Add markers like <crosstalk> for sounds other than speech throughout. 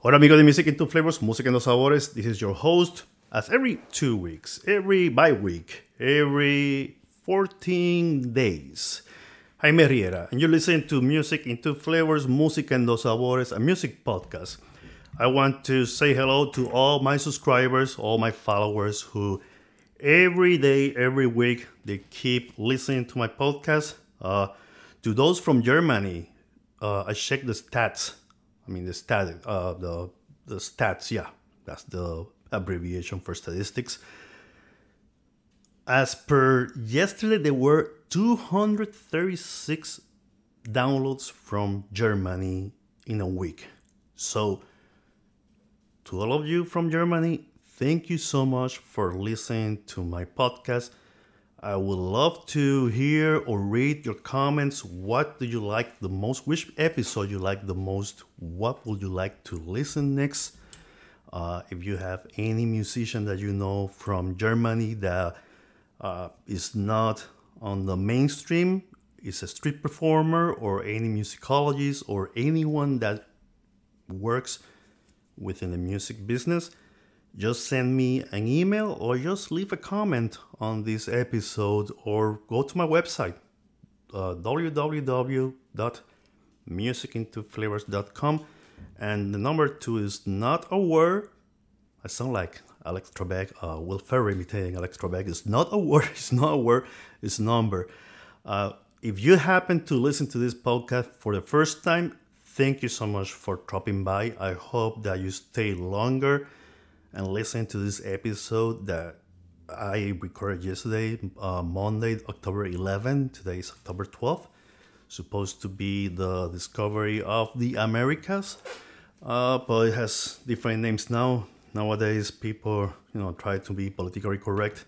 Hola amigos de Music in Two Flavors, Música en dos Sabores. This is your host. As every two weeks, every by week, every 14 days, Jaime Riera, and you're listening to Music in Two Flavors, Música en dos Sabores, a music podcast. I want to say hello to all my subscribers, all my followers who every day, every week, they keep listening to my podcast. Uh, to those from Germany, uh, I check the stats. I mean the stat, uh, the the stats. Yeah, that's the abbreviation for statistics. As per yesterday, there were 236 downloads from Germany in a week. So, to all of you from Germany, thank you so much for listening to my podcast. I would love to hear or read your comments. What do you like the most? Which episode you like the most? What would you like to listen next? Uh, if you have any musician that you know from Germany that uh, is not on the mainstream, is a street performer or any musicologist or anyone that works within the music business, just send me an email or just leave a comment on this episode or go to my website uh, www.musicin2flavors.com and the number two is not a word. I sound like alex trebek uh, Will Ferrell imitating alex trebek. It's not a <laughs> word it's not a word it's number. Uh, if you happen to listen to this podcast for the first time thank you so much for dropping by. I hope that you stay longer and listen to this episode that I recorded yesterday, uh, Monday, October 11. Today is October 12th. Supposed to be the discovery of the Americas, uh, but it has different names now. Nowadays, people you know try to be politically correct.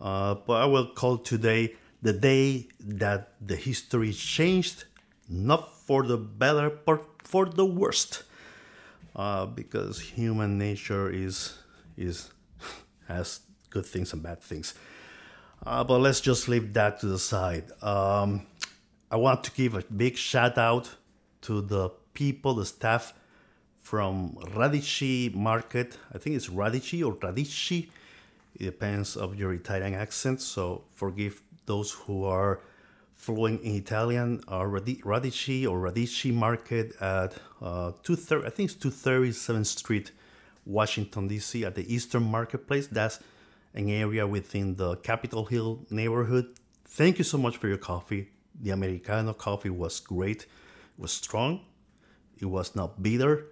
Uh, but I will call today the day that the history changed, not for the better, but for the worst uh, because human nature is is <laughs> has good things and bad things. Uh, but let's just leave that to the side. Um, I want to give a big shout out to the people, the staff from Radici Market. I think it's Radici or Radici. It depends of your Italian accent. So forgive those who are fluent in Italian, uh, Radici or Radici Market at uh, 230, I think it's 237th Street, Washington, D.C., at the Eastern Marketplace. That's an area within the Capitol Hill neighborhood. Thank you so much for your coffee. The Americano coffee was great. It was strong. It was not bitter.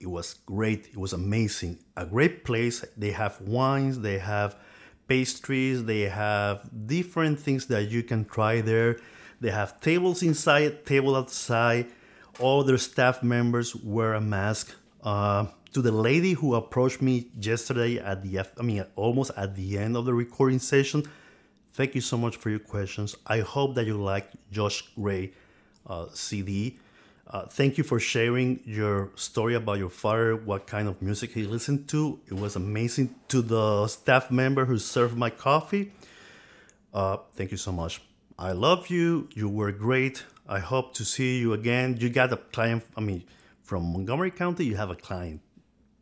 It was great. It was amazing. A great place. They have wines. They have pastries. They have different things that you can try there. They have tables inside, table outside. All their staff members wear a mask. Uh, to the lady who approached me yesterday at the, I mean, almost at the end of the recording session, thank you so much for your questions. I hope that you like Josh Gray uh, CD. Uh, thank you for sharing your story about your father, what kind of music he listened to. It was amazing. To the staff member who served my coffee, uh, thank you so much. I love you. You were great. I hope to see you again. You got a client, I mean, from Montgomery County, you have a client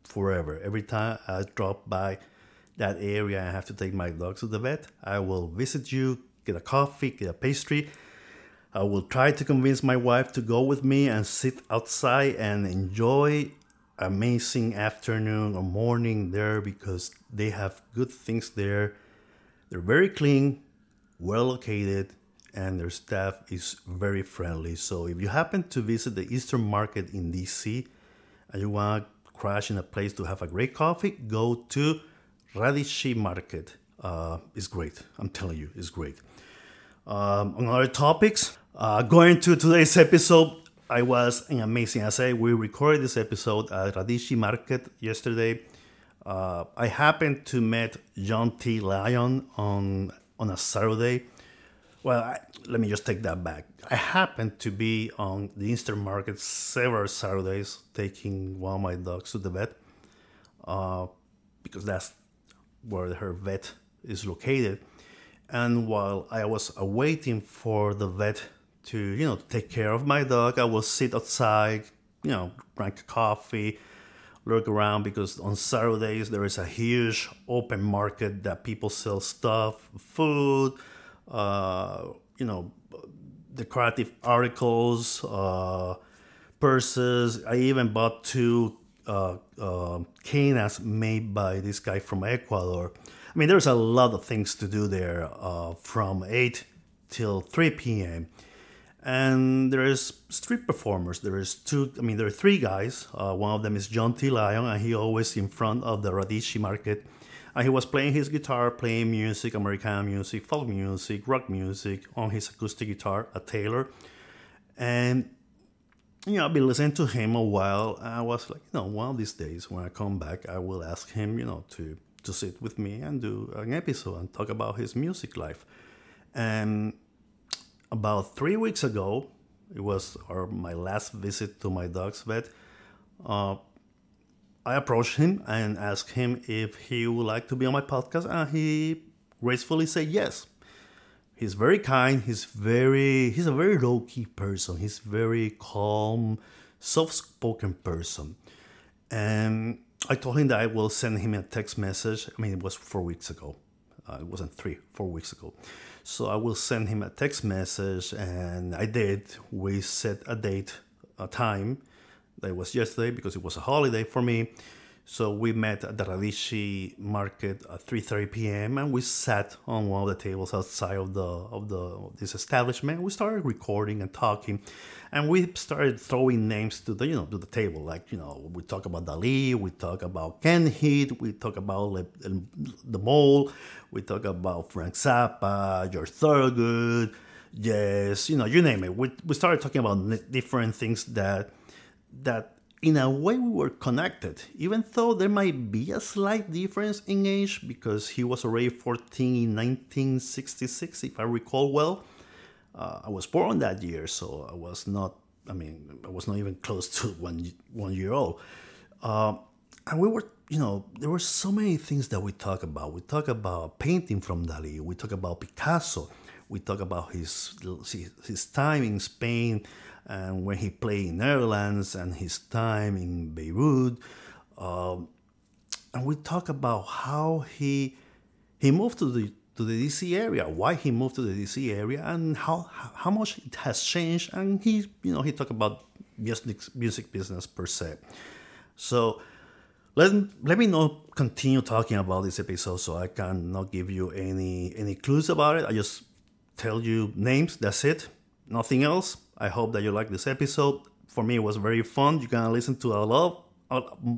forever. Every time I drop by that area, I have to take my dogs to the vet. I will visit you, get a coffee, get a pastry. I will try to convince my wife to go with me and sit outside and enjoy amazing afternoon or morning there because they have good things there. They're very clean, well located, and their staff is very friendly. So if you happen to visit the Eastern Market in DC and you want to crash in a place to have a great coffee, go to Radici Market. Uh, it's great. I'm telling you, it's great. Um, on other topics, uh, going to today's episode, I was an amazing. I say we recorded this episode at Radici Market yesterday. Uh, I happened to meet John T. Lyon on on a Saturday well, I, let me just take that back. I happened to be on the Eastern Market several Saturdays taking one of my dogs to the vet uh, because that's where her vet is located. And while I was waiting for the vet to, you know, take care of my dog, I will sit outside, you know, drink coffee, look around because on Saturdays there is a huge open market that people sell stuff, food, uh, you know, decorative articles, uh, purses. I even bought two uh, uh, canas made by this guy from Ecuador. I mean, there's a lot of things to do there uh, from 8 till 3 p.m. And there is street performers. There is two, I mean, there are three guys. Uh, one of them is John T. Lyon, and he always in front of the Radici market. And he was playing his guitar, playing music, American music, folk music, rock music on his acoustic guitar, a Taylor. And you know, I've been listening to him a while. I was like, you know, one of these days when I come back, I will ask him, you know, to to sit with me and do an episode and talk about his music life. And about three weeks ago, it was our, my last visit to my dog's vet. Uh, I approached him and asked him if he would like to be on my podcast, and he gracefully said yes. He's very kind. He's very he's a very low key person. He's very calm, soft spoken person, and I told him that I will send him a text message. I mean, it was four weeks ago. Uh, it wasn't three, four weeks ago. So I will send him a text message, and I did. We set a date, a time. That was yesterday because it was a holiday for me. So we met at the Radici market at 3:30 p.m. and we sat on one of the tables outside of the of the of this establishment. We started recording and talking, and we started throwing names to the you know to the table. Like you know, we talk about Dali, we talk about Canned Heat, we talk about Le, the Mole, we talk about Frank Zappa, George Thorogood, yes, you know, you name it. We we started talking about different things that that in a way we were connected even though there might be a slight difference in age because he was already 14 in 1966 if i recall well. Uh, i was born that year so i was not i mean i was not even close to one one year old. Uh, and we were you know there were so many things that we talk about. We talk about painting from dali we talk about picasso. We talk about his his time in spain and when he played in Netherlands and his time in Beirut. Um, and we talk about how he he moved to the to the DC area, why he moved to the DC area, and how how much it has changed. And he you know he talked about music music business per se. So let let me not continue talking about this episode, so I cannot give you any any clues about it. I just tell you names. That's it. Nothing else. I hope that you like this episode. For me, it was very fun. You can listen to a lot,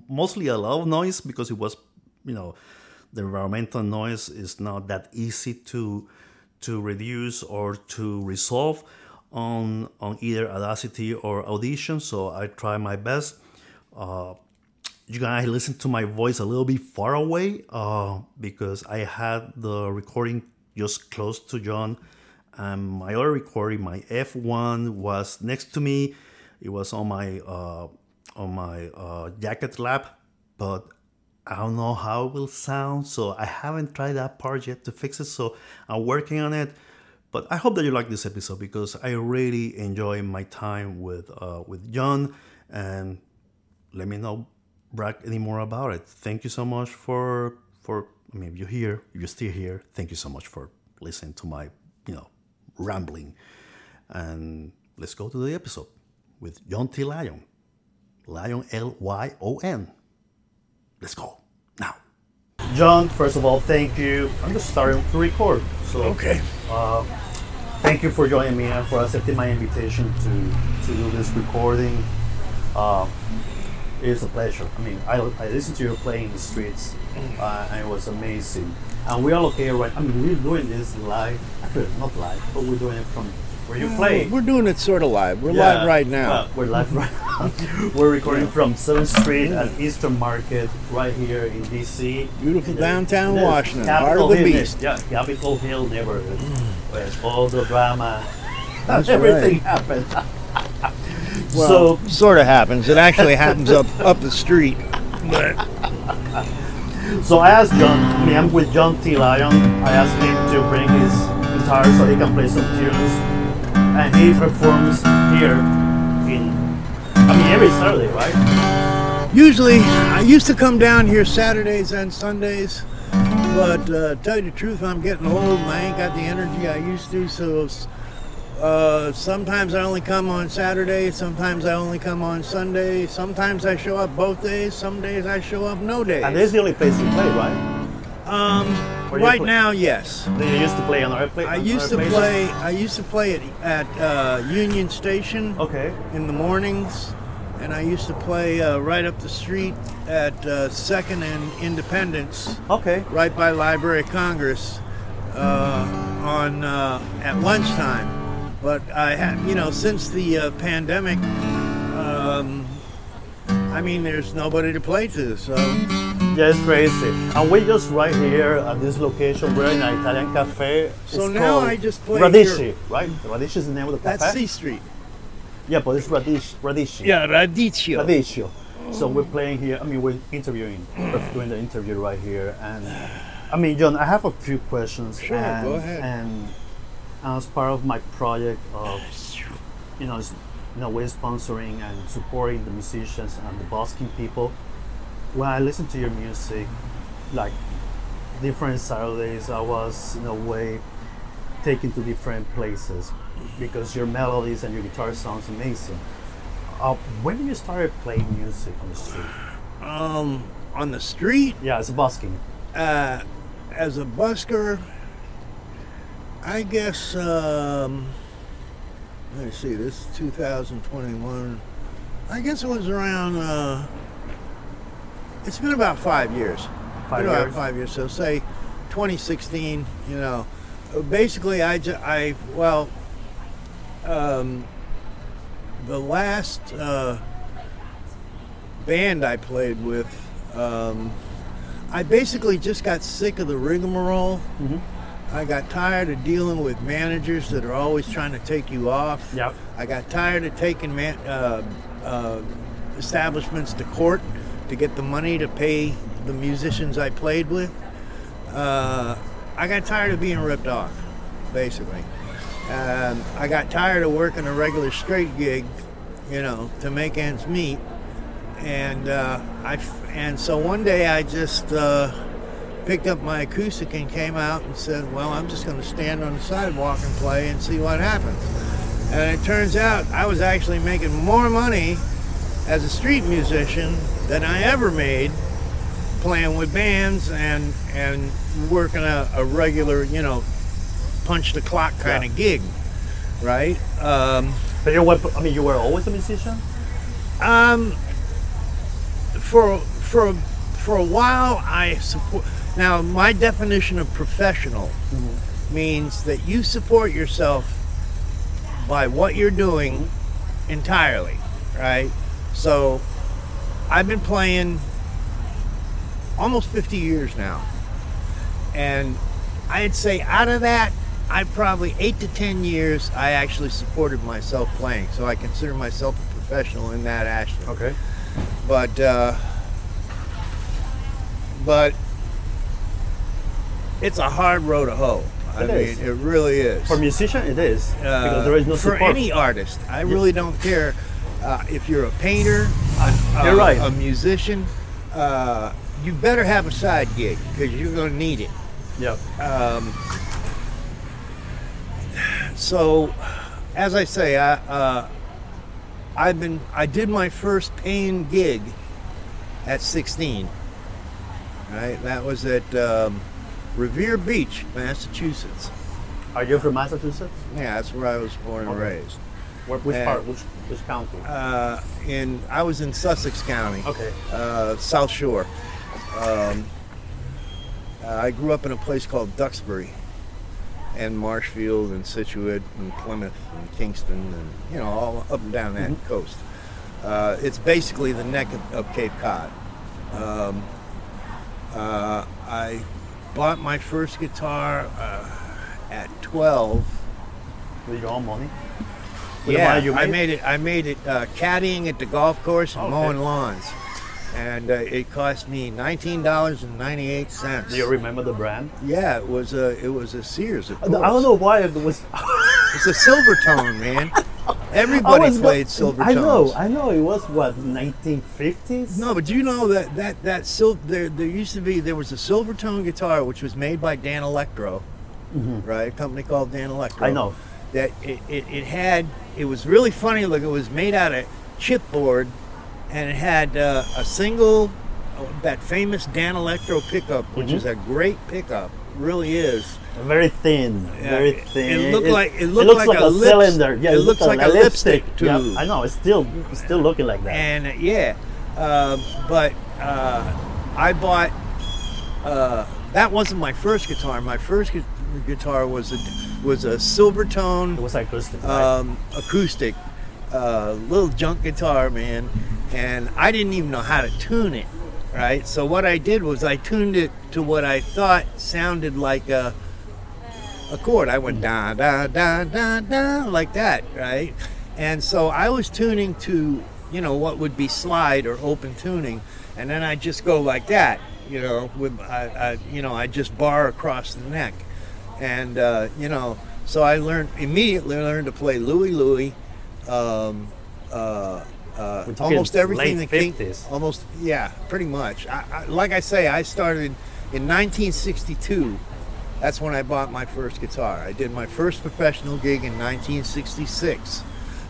mostly a lot of noise because it was, you know, the environmental noise is not that easy to to reduce or to resolve on on either Audacity or Audition. So I try my best. Uh, you can listen to my voice a little bit far away uh, because I had the recording just close to John and my other recording, my F1, was next to me. It was on my uh, on my uh, jacket lap, but I don't know how it will sound. So I haven't tried that part yet to fix it. So I'm working on it. But I hope that you like this episode because I really enjoy my time with uh, with John, and let me know brag any more about it. Thank you so much for for I mean if you're here, if you're still here, thank you so much for listening to my you know rambling. And let's go to the episode with John T. Lyon. Lyon, L Y O N. Let's go now. John, first of all, thank you. I'm just starting to record. So, okay. Uh, thank you for joining me and for accepting my invitation to, to do this recording. Uh, it's a pleasure. I mean, I, I listened to you playing in the streets, uh, and it was amazing. And we are located right. I mean, we're doing this live. Actually, not live, but we're doing it from where you play. We're doing it sort of live. We're yeah, live right now. Well, we're live right now. <laughs> we're recording from 7th Street at Eastern Market, right here in DC. Beautiful downtown Washington, heart of the beast. Yeah, Capitol Hill neighborhood, where all the drama, <laughs> That's everything right. happened. well, so sort of happens. It actually happens up up the street, but. So I asked John, I mean, I'm with John T. Lyon. I asked him to bring his guitar so he can play some tunes. And he performs here in, I mean, every Saturday, right? usually I used to come down here Saturdays and Sundays, but uh, tell you the truth, I'm getting old and I ain't got the energy I used to. So uh, sometimes I only come on Saturday, sometimes I only come on Sunday, sometimes I show up both days, some days I show up no days. And this is the only place you play, right? Um, right play- now, yes. Do you used to play on pla- I used to places? play. I used to play at, at uh, Union Station Okay. in the mornings, and I used to play uh, right up the street at uh, Second and Independence, Okay. right by Library of Congress, uh, on uh, at lunchtime. But I had, you know, since the uh, pandemic, um, I mean, there's nobody to play to, so Yeah, it's crazy. And we're just right here at this location. We're in an Italian cafe. So It's now I just play Radici, here. right? Radici is the name of the cafe. that's. C Street. Yeah, but it's Radici. Radici. Yeah, Radicchio. Radicchio. So we're playing here. I mean, we're interviewing, we're doing the interview right here, and I mean, John, I have a few questions. Sure, and, go ahead. And as part of my project of, you know, in a way sponsoring and supporting the musicians and the busking people. When I listen to your music, like different Saturdays, I was in a way taken to different places because your melodies and your guitar sounds amazing. Uh, when did you start playing music on the street? Um, on the street, Yeah, it's busking. uh, as a busker, I guess. Um, let me see. This is 2021. I guess it was around. Uh, it's been about five years. Five been about years. five years. So say 2016. You know, basically, I ju- I well, um, the last uh, band I played with. Um, I basically just got sick of the rigmarole. Mhm. I got tired of dealing with managers that are always trying to take you off. Yep. I got tired of taking man, uh, uh, establishments to court to get the money to pay the musicians I played with. Uh, I got tired of being ripped off, basically. Um, I got tired of working a regular straight gig, you know, to make ends meet and uh, I and so one day I just uh, picked up my acoustic and came out and said, "Well, I'm just going to stand on the sidewalk and play and see what happens." And it turns out I was actually making more money as a street musician than I ever made playing with bands and and working a, a regular, you know, punch the clock kind Yeah. of gig, right? Um, But you were, I mean, you were always a musician. Um, for for for a while, I support. Now, my definition of professional means that you support yourself by what you're doing entirely, right? So, I've been playing almost 50 years now, and I'd say out of that, I probably eight to 10 years I actually supported myself playing. So I consider myself a professional in that aspect Okay. but uh, but it's a hard road to hoe. I It mean, is. it really is. For musician, it is Uh, because there is no for support. any artist, I really don't care uh, if you're a painter, a, You're a- right. a musician. Uh, you better have a side gig because you're going to need it. yeah. Um, so, as I say, I, uh, I've been I did my first paying gig at 16. Right, that was at um, Revere Beach, Massachusetts. Are you from Massachusetts? Yeah, that's where I was born and Okay. raised. Where, which Yeah. part? Which which county? Uh, in I was in Sussex County, okay. uh, South Shore. Um, I grew up in a place called Duxbury, and Marshfield, and Scituate, and Plymouth, and Kingston, and you know all up and down that coast. Uh, it's basically the neck of, of Cape Cod. Um, uh, I bought my first guitar uh, at 12. With your own money. With Yeah, I made? made it. I made it uh, caddying at the golf course and Okay. mowing lawns, and uh, it cost me nineteen dollars and ninety eight cents. Do you remember the brand? Yeah, it was a it was a Sears. Of I don't know why it was. <laughs> It's a Silvertone, man. Everybody was- played silver I know. I know. It was what 1950s. No, but you know that that that sil- there there used to be there was a Silvertone guitar which was made by Danelectro, right? A company called Danelectro. Mm-hmm. I know. that it, it, it had it was really funny. Look, it was made out of chipboard, and it had uh, a single uh, that famous Danelectro pickup, which Mm-hmm. is a great pickup, really is. Very thin, very thin. it looked like- it looked looks like a lips- cylinder. Yeah, it looked looks like a lipstick Yeah, tube. I know. It's still, it's still looking like that. And uh, yeah, uh, but uh, I bought. Uh, that wasn't my first guitar. My first gu- guitar was a was a Silvertone it was acoustic. um, acoustic, uh, little junk guitar, man. And I didn't even know how to tune it, right? So what I did was I tuned it to what I thought sounded like a a chord. I went da da da da da like that, right? And so I was tuning to you know what would be slide or open tuning, and then I just go like that, you know, with I, I you know I just bar across the neck, and uh, you know so I learned immediately learned to play Louie Louie. Um, uh, uh, almost everything that came, 50s. almost yeah, pretty much. I, I, like I say, I started in 1962. That's when I bought my first guitar. I did my first professional gig in 1966.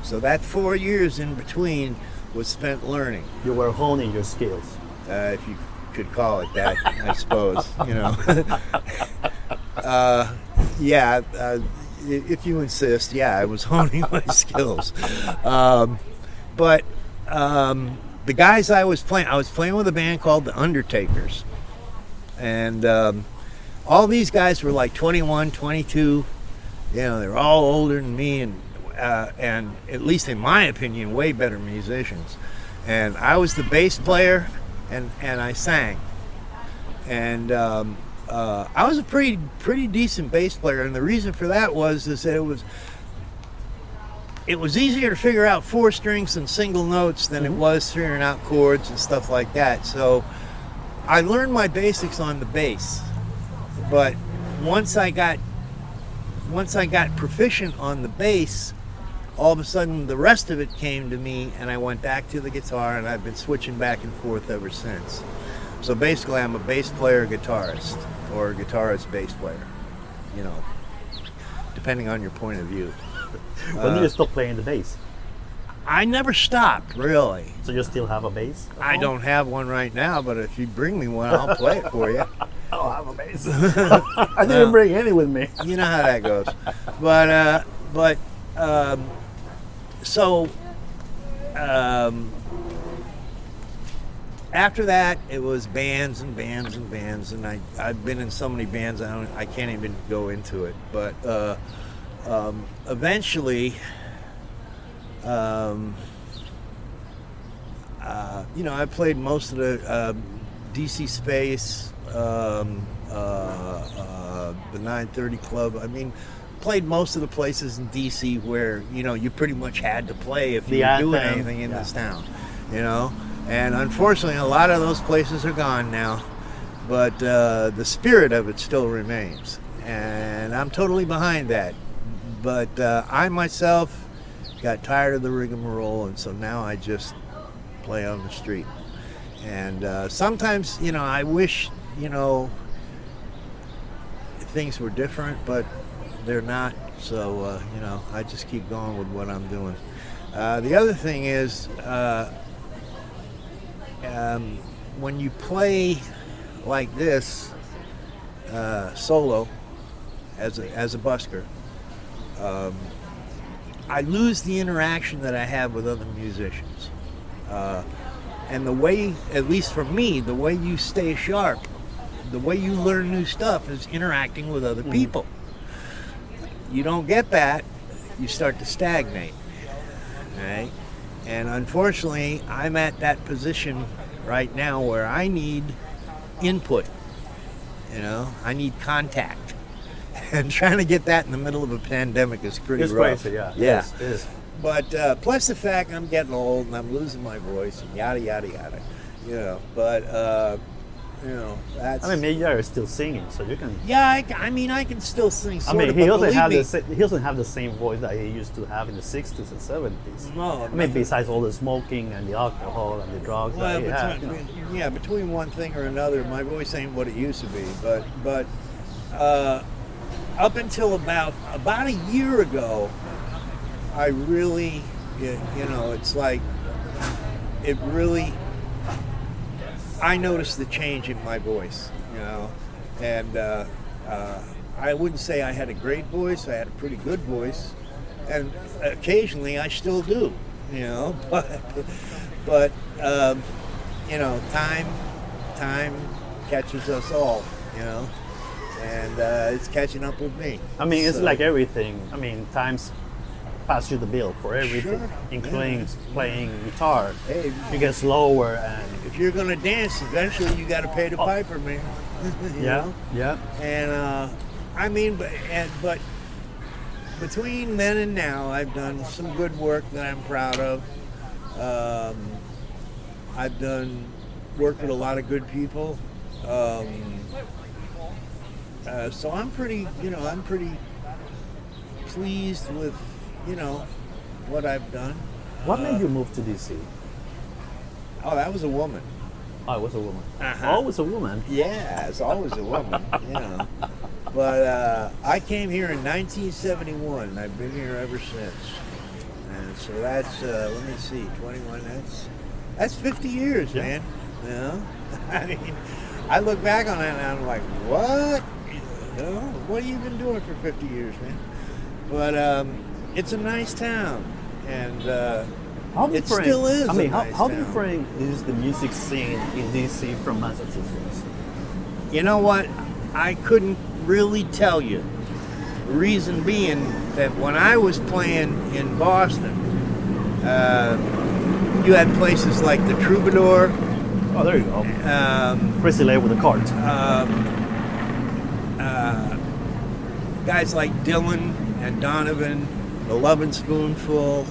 So that four years in between was spent learning, you were honing your skills. uh, if you could call it that, I suppose. You know. <laughs> uh, yeah, uh, if you insist. Yeah, I was honing my <laughs> skills. Um, but um, the guys I was playing, I was playing with a band called the Undertakers, and um, all these guys were like 21, 22. You know, they're all older than me, and uh, and at least in my opinion, way better musicians. And I was the bass player, and and I sang, and um, uh, I was a pretty pretty decent bass player. And the reason for that was is that it was it was easier to figure out four strings and single notes than it mm-hmm. was figuring out chords and stuff like that. So I learned my basics on the bass, but once I got once I got proficient on the bass, all of a sudden the rest of it came to me, and I went back to the guitar, and I've been switching back and forth ever since. So basically, I'm a bass player guitarist, or a guitarist bass player. You know, depending on your point of view. When did you stop playing the bass? I never stopped, really. So you still have a bass? I home? don't have one right now, but if you bring me one, I'll play it for you. <laughs> I don't have a bass. <laughs> <laughs> I didn't bring any with me. You know how that goes. But uh, but um, so um, after that, it was bands and bands and bands, and I I've been in so many bands I don't I can't even go into it. But uh, um, eventually. Um, uh, you know, I played most of the uh, DC Space, um, uh, uh, the 930 Club. I mean, played most of the places in DC where you know you pretty much had to play if you The were doing anything in yeah. this town. You know, and unfortunately, a lot of those places are gone now. But uh, the spirit of it still remains, and I'm totally behind that. But uh, I myself got tired of the rigmarole, and so now I just play on the street. And uh, sometimes, you know, I wish, you know, things were different, but they're not. So, uh, you know, I just keep going with what I'm doing. Uh, the other thing is, uh, um, when you play like this uh, solo as a, as a busker, um, I lose the interaction that I have with other musicians. Uh, and the way, at least for me, the way you stay sharp, the way you learn new stuff is interacting with other people. You don't get that, you start to stagnate. Right? And unfortunately, I'm at that position right now where I need input. You know, I need contact. <laughs> And trying to get that in the middle of a pandemic is pretty It's rough. crazy, yeah. Yeah. It is, it is. But uh, plus the fact I'm getting old and I'm losing my voice and yada yada yada, you know. But uh, You know, that's. I mean, Jagger is still singing, so you can. yeah, I, I mean, I can still sing. I mean, of, he doesn't have me, the he doesn't have the same voice that he used to have in the '60s and '70s. No, I mean, besides all the smoking and the alcohol and the drugs Well, that he had, you know. between, yeah, between one thing or another, my voice ain't what it used to be. But but uh, up until about about a year ago, I really, you know, it's like it really. I noticed the change in my voice, you know, and uh, uh, I wouldn't say I had a great voice. I had a pretty good voice, and occasionally I still do, you know. <laughs> But but um, you know, time time catches us all, you know, and uh, it's catching up with me. I mean, it's So- like everything. I mean, times pass you the bill for everything, Sure, including yeah. playing guitar. Hey. you get slower and if you're gonna dance, eventually you got to pay the piper, man. <laughs> Oh. yeah, know? yeah. And uh, I mean, but and, but between then and now, I've done some good work that I'm proud of. Um, I've done work with a lot of good people. Um, uh, so I'm pretty, you know, I'm pretty pleased with, you know, what I've done. What made you move to DC? Oh, that was a woman. Oh, it was a woman. Uh-huh. Always a woman. Yeah, it's always a woman, you know. But uh, I came here in 1971, and I've been here ever since. And so that's, uh, let me see, 21. That's that's 50 years, Yeah. man. You <laughs> know, I mean, I look back on it and I'm like, what? You what have you been doing for 50 years, man? But um, it's a nice town, and uh, It still is I a mean, how, nice how town. different is the music scene in DC from Massachusetts? You know what? I couldn't really tell you. Reason being that when I was playing in Boston, uh, you had places like the Troubadour, Oh, there you go. um, Chrissy Lay with a cart. um, guys like Dylan and Donovan, the Lovin' Spoonful,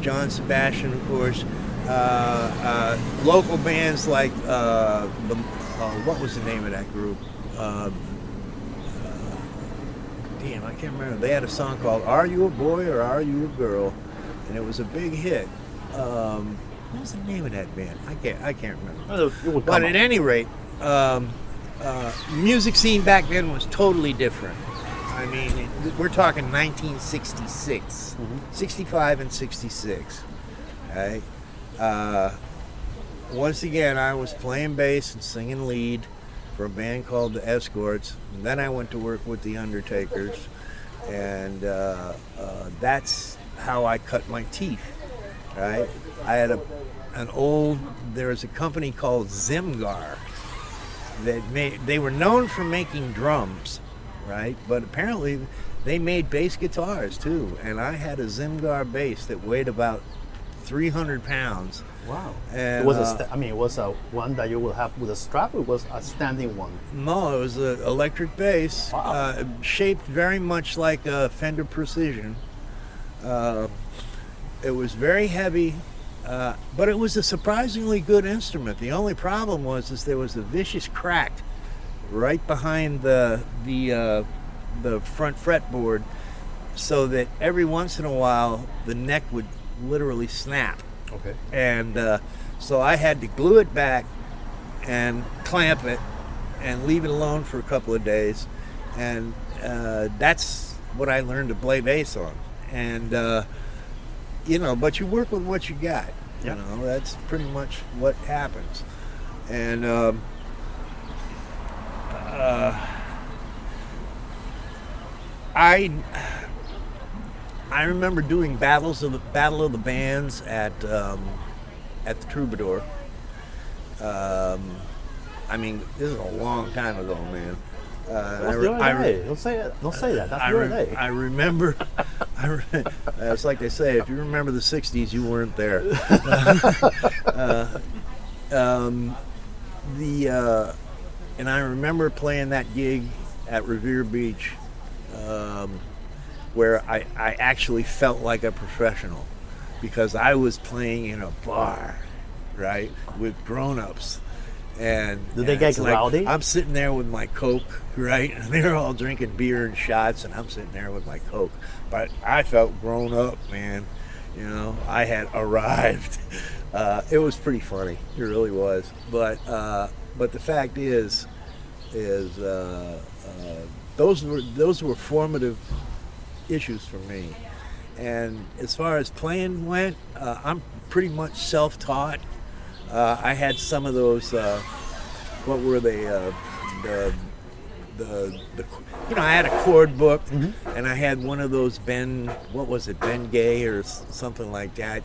John Sebastian, of course. Uh, uh, local bands like uh, the uh, what was the name of that group? Uh, uh, damn, I can't remember. They had a song called "Are You a Boy or Are You a Girl," and it was a big hit. Um, what was the name of that band? I can't. I can't remember. But at up. any rate, um, uh, music scene back then was totally different. I mean, it, we're talking 1966, 65 and 66. Okay. Uh, once again, I was playing bass and singing lead for a band called the Escorts. And then I went to work with the Undertakers, and uh, uh, that's how I cut my teeth. Right? I had a an old. There was a company called Zimgar that made. They were known for making drums, right? But apparently, they made bass guitars too. And I had a Zimgar bass that weighed about 300 pounds. Wow. And, it was a uh, sta- I mean, it was a one that you will have with a strap. It was a standing one. No, it was an electric bass, Wow. uh, shaped very much like a Fender Precision. Uh, it was very heavy, uh, but it was a surprisingly good instrument. The only problem was is there was a vicious crack right behind the the uh, the front fretboard, so that every once in a while the neck would literally snap Okay. and uh, so I had to glue it back and clamp it and leave it alone for a couple of days, and uh, that's what I learned to play bass on. And uh, you know, but you work with what you got. Yeah. You know, that's pretty much what happens. And um, uh, I I remember doing battles of the Battle of the Bands at um, at the Troubadour. Um, I mean, this is a long time ago, man. Uh, I re- I re- Don't say it. Don't say that. That's I, re- I remember. <laughs> I re- it's like they say, if you remember the '60s, you weren't there. <laughs> <laughs> uh, um, the uh, and I remember playing that gig at Revere Beach, um, where I, I actually felt like a professional because I was playing in a bar, right, with grown-ups, And Do they get like, rowdy? I'm sitting there with my Coke, right? <laughs> And they're all drinking beer and shots, and I'm sitting there with my Coke. But I felt grown up, man. You know, I had <laughs> arrived. Uh, it was pretty funny. It really was. But uh, but the fact is, is uh, uh, those were those were formative issues for me. And as far as playing went, uh, I'm pretty much self-taught. Uh, I had some of those. Uh, what were they? Uh, the, the the you know I had a chord book, and I had one of those Ben. What was it? Ben Gay or something like that.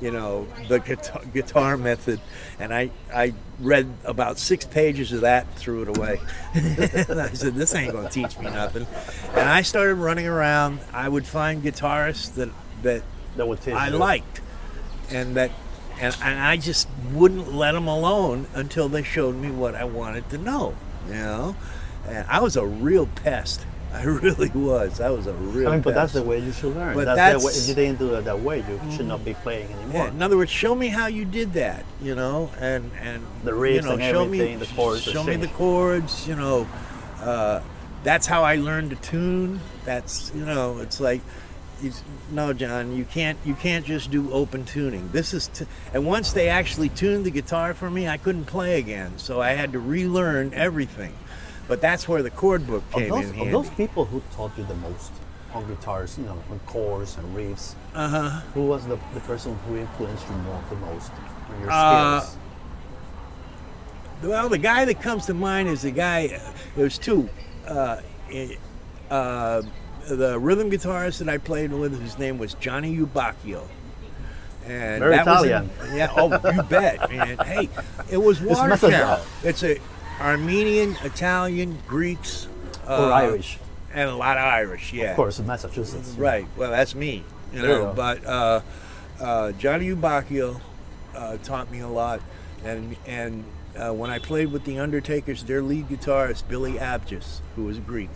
You know the guitar, guitar method, and I I read about six pages of that, and threw it away. and <laughs> I said, "This ain't gonna teach me nothing." And I started running around. I would find guitarists that that That would I you. liked, and that, and, and I just wouldn't let them alone until they showed me what I wanted to know. You know, and I was a real pest. <laughs> I really was. That was a real. I mean, but that's the way you should learn. But that's, that's- the way. If you didn't do it that way, you should not be playing anymore. Yeah, in other words, show me how you did that, you know, and and The you know, and show everything, me the chords, show me the chords, you know. Uh, that's how I learned to tune. That's you know, it's like, it's, no, John, you can't you can't just do open tuning. This is t- and once they actually tuned the guitar for me, I couldn't play again, so I had to relearn everything. But that's where the chord book came those, in of handy. those people who taught you the most on guitars, you know, on chords and riffs, Uh huh. who was the, the person who influenced you more, the most on your Uh, skills? Well, the guy that comes to mind is the guy. There's two. Uh, eh, uh, the rhythm guitarist that I played with, his name was Johnny Ubacchio. And Very that was in- Italian. yeah. Oh, you bet, man. Hey, it was <laughs> Watertown. It's a Armenian, Italian, Greeks, or uh, Irish, and a lot of Irish. Yeah, of course, in Massachusetts. Right. Well, that's me. You know, go. but uh, uh, Johnny Ubacchio uh, taught me a lot, and and uh, when I played with the Undertakers, their lead guitarist Billy Abgis, who was Greek,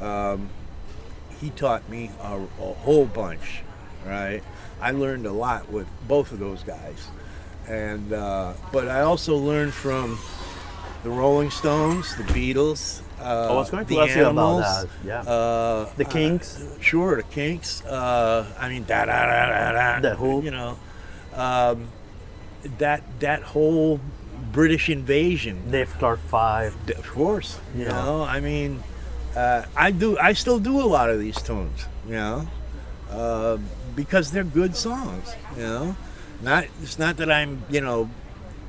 um, he taught me a, a whole bunch. Right. I learned a lot with both of those guys, and uh, but I also learned from the Rolling Stones, the Beatles. Uh, I was going to the ask you about Animals, that. Yeah. Uh, the Kinks. Sure, the Kinks. Uh, I mean, da da da da da. The Who. You know, um, that that whole British invasion. Dave Clark Five. Of course. You know, I mean, uh, I do. I still do a lot of these tunes. You know, uh, because they're good songs. You know, not. It's not that I'm. You know.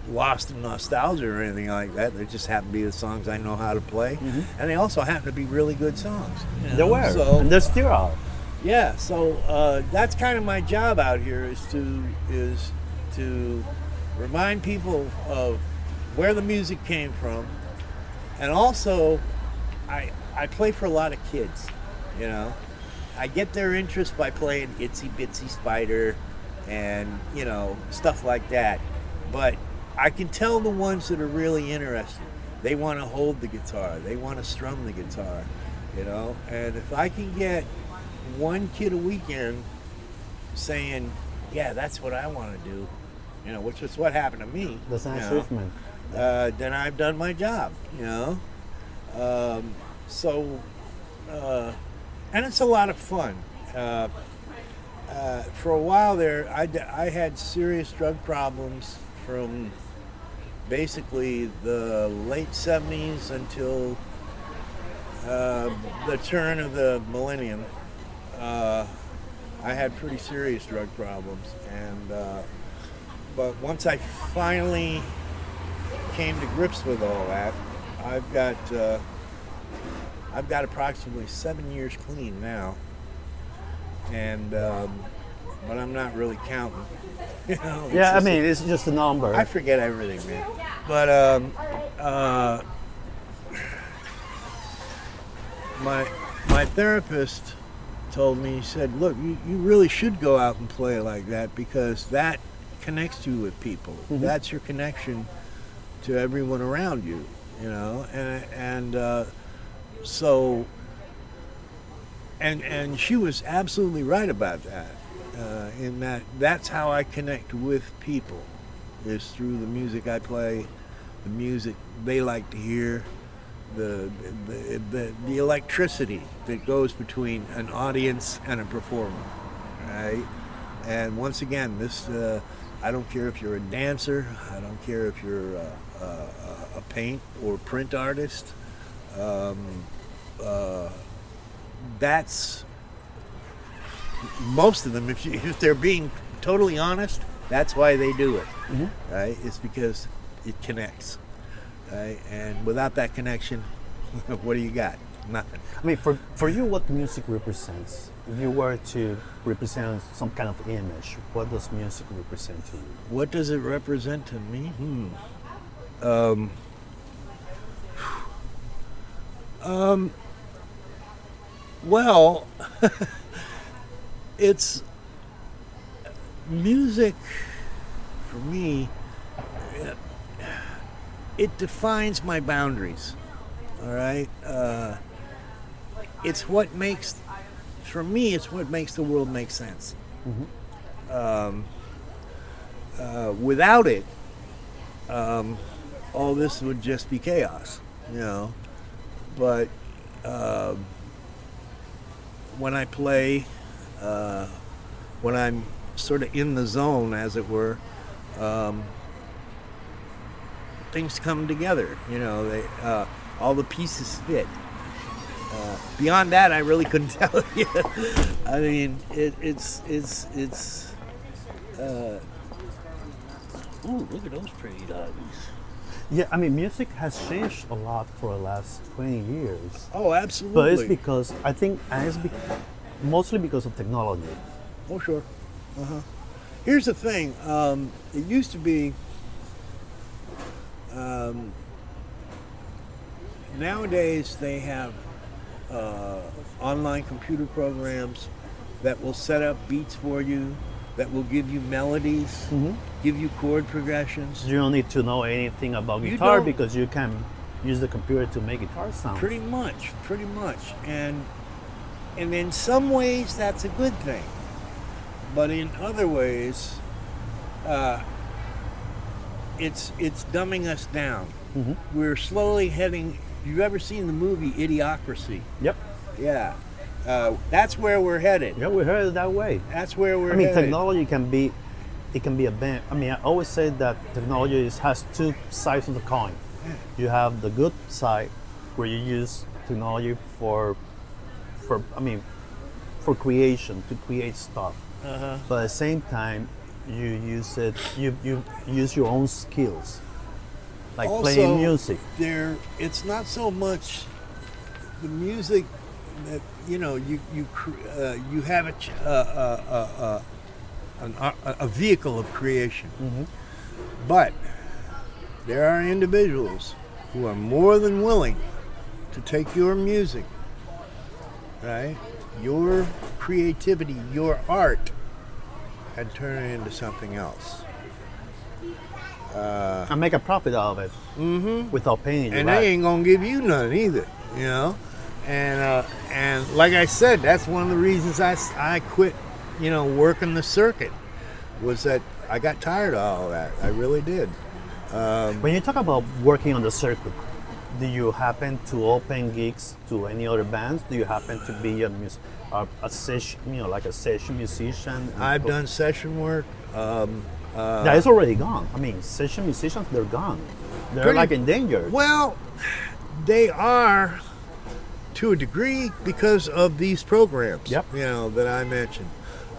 Lost in nostalgia or anything like that. They just happen to be the songs I know how to play, and they also happen to be really good songs. you Mm-hmm. There know? were, So, and there still are. yeah, so uh, that's kind of my job out here is to is to remind people of where the music came from, and also I I play for a lot of kids, you know. I get their interest by playing Itsy Bitsy Spider, and you know stuff like that, but I can tell the ones that are really interested. They want to hold the guitar. They want to strum the guitar, you know. And if I can get one kid a weekend saying, "Yeah, that's what I want to do," you know, which is what happened to me. That's an you know, achievement. uh, then I've done my job, you know. Um, so, uh, and it's a lot of fun. Uh, uh, for a while there, I, d- I had serious drug problems from basically the late 70s until uh, the turn of the millennium. Uh, I had pretty serious drug problems, and uh, but once I finally came to grips with all that, I've got uh, I've got approximately seven years clean now, and um, but I'm not really counting. You know, Yeah, I mean, it's just a number. I forget everything, man. But um, uh, my my therapist told me he said, "Look, you, you really should go out and play like that because that connects you with people. That's your connection to everyone around you, you know." And and uh, so and and she was absolutely right about that. Uh, in that that's how I connect with people is through the music I play, the music they like to hear, the the, the, the electricity that goes between an audience and a performer, right? And once again, this uh, I don't care if you're a dancer, I don't care if you're a, a, a paint or print artist. Um, uh, that's most of them. If, you, <laughs> if they're being totally honest, that's why they do it. Right? It's because it connects. Right? And without that connection, <laughs> what do you got? Nothing. I mean, for, for you, what music represents? If you were to represent some kind of image, what does music represent to you? What does it represent to me? Hmm. Um, <sighs> um, well, <laughs> it's music for me. uh, It defines my boundaries. All right. Uh, it's what makes, for me, it's what makes the world make sense. Um, uh, without it, um, all this would just be chaos, you know. But um, when I play, uh, when I'm sort of in the zone, as it were, um, things come together. You know, they uh, all the pieces fit. Uh, beyond that, I really couldn't <laughs> tell you. I mean, it, it's it's it's. Uh, ooh, look at those pretty doggies. Yeah, I mean, music has changed a lot for the last 20 years. Oh, absolutely. But it's because, I think, as be- mostly because of technology. Oh, sure. Uh huh. Here's the thing. Um, it used to be. Um, nowadays, they have uh, online computer programs that will set up beats for you, that will give you melodies, give you chord progressions. You don't need to know anything about You guitar because you can use the computer to make guitar sound. Pretty much, pretty much, and and in some ways that's a good thing, but in other ways, uh, it's it's dumbing us down. Mhm. We're slowly heading. You ever seen the movie Idiocracy? Yep. Yeah, uh, that's where we're headed. Yeah, we're headed that way. That's where we're I mean, headed. technology can be, it can be a band. I mean, I always say that technology is, has two sides of the coin. You have the good side, where you use technology for, for I mean, for creation to create stuff. Uh-huh. But at the same time, you use it. You you use your own skills, like playing Also, music. there it's not so much the music that you know you you uh, you have a ch- uh, uh, uh, uh, an, a vehicle of creation but there are individuals who are more than willing to take your music right your creativity your art and turn it into something else and make a profit out of it mm-hmm. without paying you. and right? they ain't gonna give you none either, you know. And uh, and like I said, that's one of the reasons I, I quit, you know, working the circuit, was that I got tired of all that. I really did. Um, When you talk about working on the circuit, do you happen to open gigs to any other bands? Do you happen to be a mus- a, a session, you know, like a session musician? I've done session work. Um, uh, That is already gone. I mean, session musicians, they're gone. They're Pretty- like endangered. well, they are to a degree because of these programs. Yep. You know that I mentioned.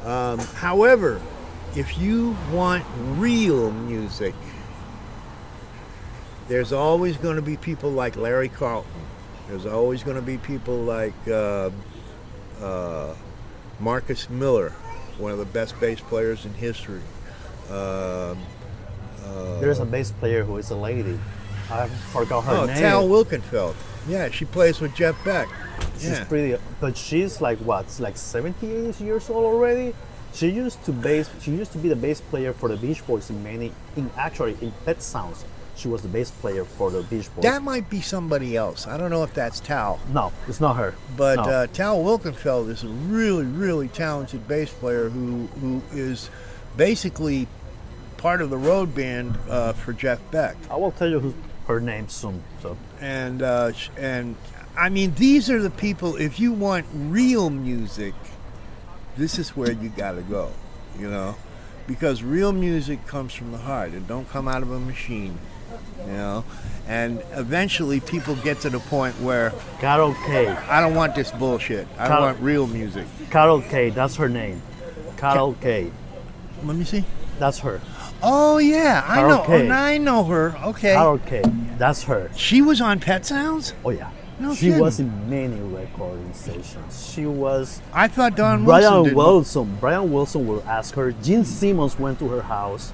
Um, however, if you want real music, there's always going to be people like Larry Carlton. There's always going to be people like uh, uh, Marcus Miller, one of the best bass players in history. Um, uh, There's a bass player who is a lady. I forgot her oh, name. Tal Wilkenfeld. Yeah, she plays with Jeff Beck. She's yeah. pretty, but she's like what, like 70, 80 years old already. She used to bass. She used to be the bass player for the Beach Boys in many. In actually, in Pet Sounds, she was the bass player for the Beach Boys. That might be somebody else. I don't know if that's Tal. No, it's not her. But No. uh, Tal Wilkenfeld is a really, really talented bass player who, who is basically part of the road band uh, for Jeff Beck. I will tell you who her name soon. So and uh, and I mean these are the people. If you want real music, this is where you got to go. You know, because real music comes from the heart. It don't come out of a machine. You know, and eventually people get to the point where Carol Kaye. I don't want this bullshit. I want real music. Carol Kaye. That's her name. Carol Kaye. Let me see. That's her. Oh yeah, I know. Kaye. Oh, I know her. Okay. Carol Kaye. That's her. She was on Pet Sounds. Oh yeah. No she kidding. was in many recording stations. She was I thought Don Wilson Brian. Wilson. Brian Wilson will ask her. Gene Simmons went to her house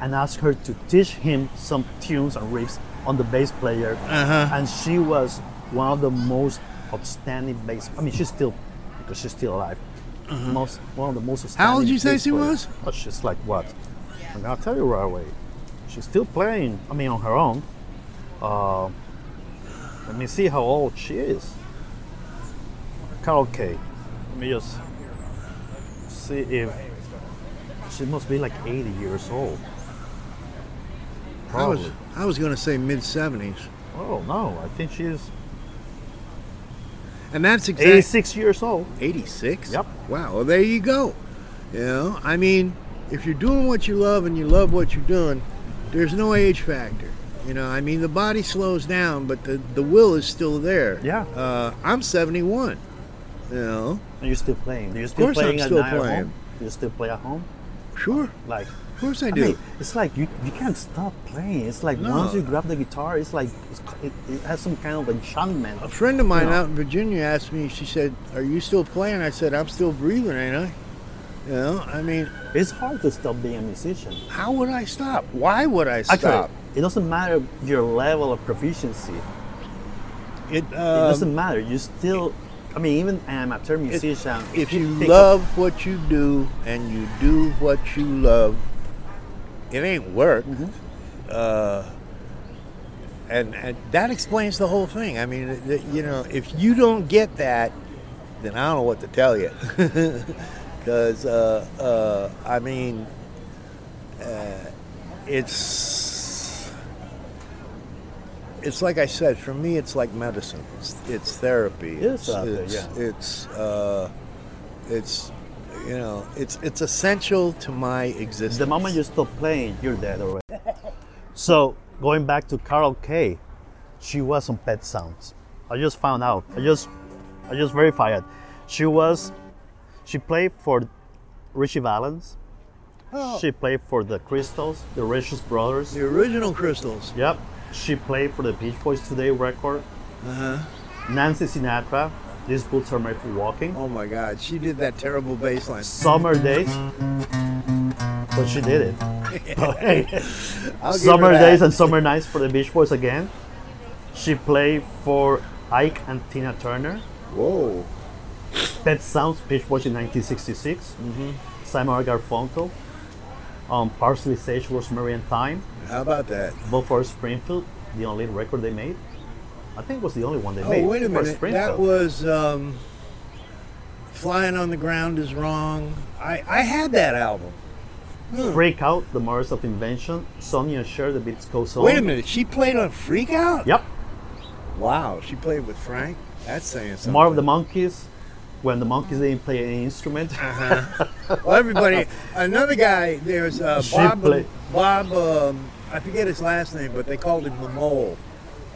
and asked her to teach him some tunes and riffs on the bass player. Uh-huh. And she was one of the most outstanding bass. I mean, she's still because she's still alive. Most one of the most. Uh-huh. How old outstanding you say she players. was? Oh, she's like what? I'm gonna tell you right away. She's still playing. I mean, on her own. Uh, let me see how old she is. Carol Kaye. Let me just see if she must be like 80 years old. I was I was going to say mid seventies, Oh no, I think she's and that's exactly 86 years old. eighty six. Yep. Wow. Well, there you go. You know, I mean, if you're doing what you love and you love what you're doing, there's no age factor. You know, I mean, the body slows down, but the the will is still there. Yeah. Uh, I'm seventy one. You know, Are you're still playing? Do you still course I'm still at playing. home? You still play at home? sure. Like, Of course I I do. mean, it's like you, you can't stop playing. It's like No. once you grab the guitar, it's like it's, it, it has some kind of enchantment. A friend of mine Yeah. out in Virginia asked me, she said, Are you still playing? I said, I'm still breathing, ain't I? You know, I mean, It's hard to stop being a musician. how would I stop? Why would I Actually, stop? it doesn't matter your level of proficiency. It, It um, doesn't matter. You still, I mean, even amateur musician. if you love what you do and you do what you love, it ain't work. Mm-hmm. Uh, and, and that explains the whole thing. I mean, you know, if you don't get that, then I don't know what to tell you. <laughs> Because, uh, uh, I mean, uh, it's it's like I said. For me, it's like medicine. It's, it's therapy. It's, it's, yeah. it's uh, it's you know, it's it's essential to my existence. The moment you stop playing, you're dead already. so going back to Carol Kaye, she was on Pet Sounds. I just found out. I just, I just verified. She was, she played for Ritchie Valens. Oh. She played for the Crystals, the Righteous Brothers. the original crystals. Yep. She played for the Beach Boys Today record. Uh-huh. Nancy Sinatra. These boots are made for walking. Oh my God, she did that terrible bass line. Summer days. But she did it. <laughs> Summer days and summer nights for the Beach Boys again. She played for Ike and Tina Turner. Whoa. Pet Sounds, Beach Boys in 1966. Mm-hmm. Simon Garfunkel. Um, Parsley, Sage, Rosemary, and Thyme. How about that? Buffalo Springfield, the only record they made. I think it was the only one they Oh, made. wait a minute. That was um, Flying on the Ground is Wrong. I, I had that album. Freak Out, The Mothers of Invention. Sonny & Cher, The Beats Goes On. Wait a minute, she played on Freak Out? Yep. Wow, she played with Frank? That's saying something. More of the Monkees. When the Monkees didn't play any instrument. Uh-huh. Well, everybody, another guy, there's uh, Bob, Bob um, I forget his last name, but they called him the Mole.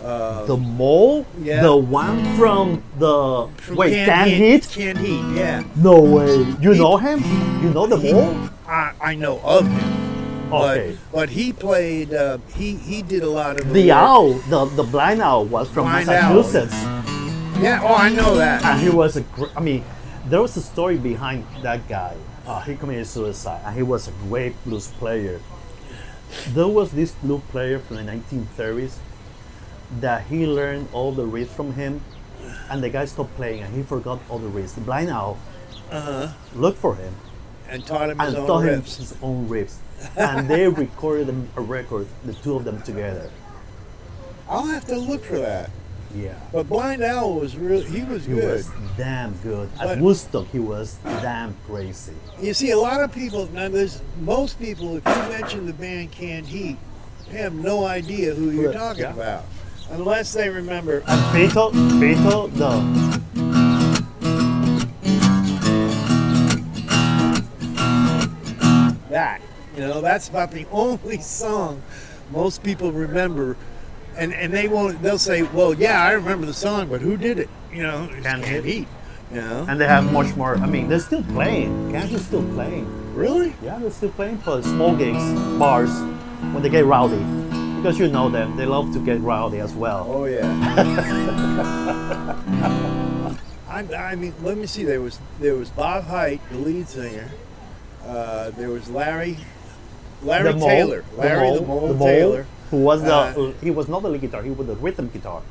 The mole? Yeah. The one from the From wait, Canned Heat. Heat, yeah. No way. You He- know him? You know the He- mole? I, I know of him. But, Okay. but he played, uh, he, he did a lot of The work. owl, the, the blind owl was from Blind owl. Massachusetts. Yeah, oh, I know that. And he was a gr- I mean, there was a story behind that guy. Uh, he committed suicide and he was a great blues player. There was this blues player from the 1930s that he learned all the riffs from him and the guy stopped playing and he forgot all the riffs. The blind owl uh-huh. looked for him And taught him his and own taught him riffs. his own riffs. and they <laughs> recorded a record, the two of them together. I'll have to look for that. Yeah. But Blind Owl was real. He was He good. was damn good. At But- Woodstock, he was damn crazy. You see, a lot of people now. There's most people. If you mention the band Canned Heat, they have no idea who you're talking Yeah. about, unless they remember. And Beetle, Beetle, the that. You know, that's about the only song most people remember. And, and they won't they'll say, Well, yeah, I remember the song, but who did it? You know, it's Can't Can't. You know? and they have much more. I mean, they're still playing. Kansas is still playing. really? Yeah, they're still playing for small gigs, bars, when they get rowdy. Because you know them, they love to get rowdy as well. Oh yeah. <laughs> I, I mean, let me see. There was there was Bob Hite, the lead singer. Uh, there was Larry Larry The Mole, Taylor, Larry the Mole, The Taylor. who was the Uh, he was not the lead guitar, he was the rhythm guitar.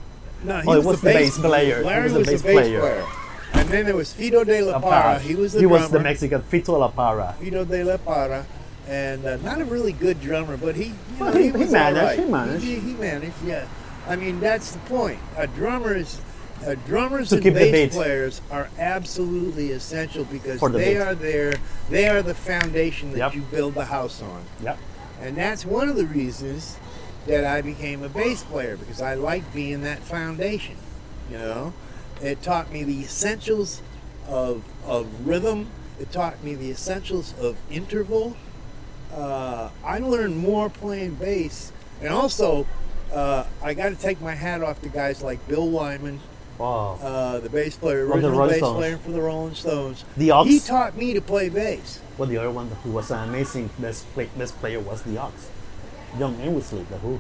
No, he Oh, it was the bass player. He Larry was the was, bass the bass player. player. And then there was Fito de la La Parra. Parra. He was the he drummer. was the Mexican Fito La Parra. Fito de la Parra, and uh, not a really good drummer, but he, you know, Well, he- he was managed, right. he managed. He, he managed, yeah. I mean, that's the point. A drummer is. Uh, drummers To and bass beat. players are absolutely essential because the they beat. are there. They are the foundation that Yep. you build the house on, Yep. and that's one of the reasons that I became a bass player because I like being that foundation. You know, it taught me the essentials of of rhythm. It taught me the essentials of interval. Uh, I learned more playing bass, and also uh, I got to take my hat off to guys like Bill Wyman, Wow. uh, the bass player, original bass Stones. player for the Rolling Stones. The Ox. He taught me to play bass. Well, the other one who was an amazing best, play, best player was the Ox. John Entwistle, the Who.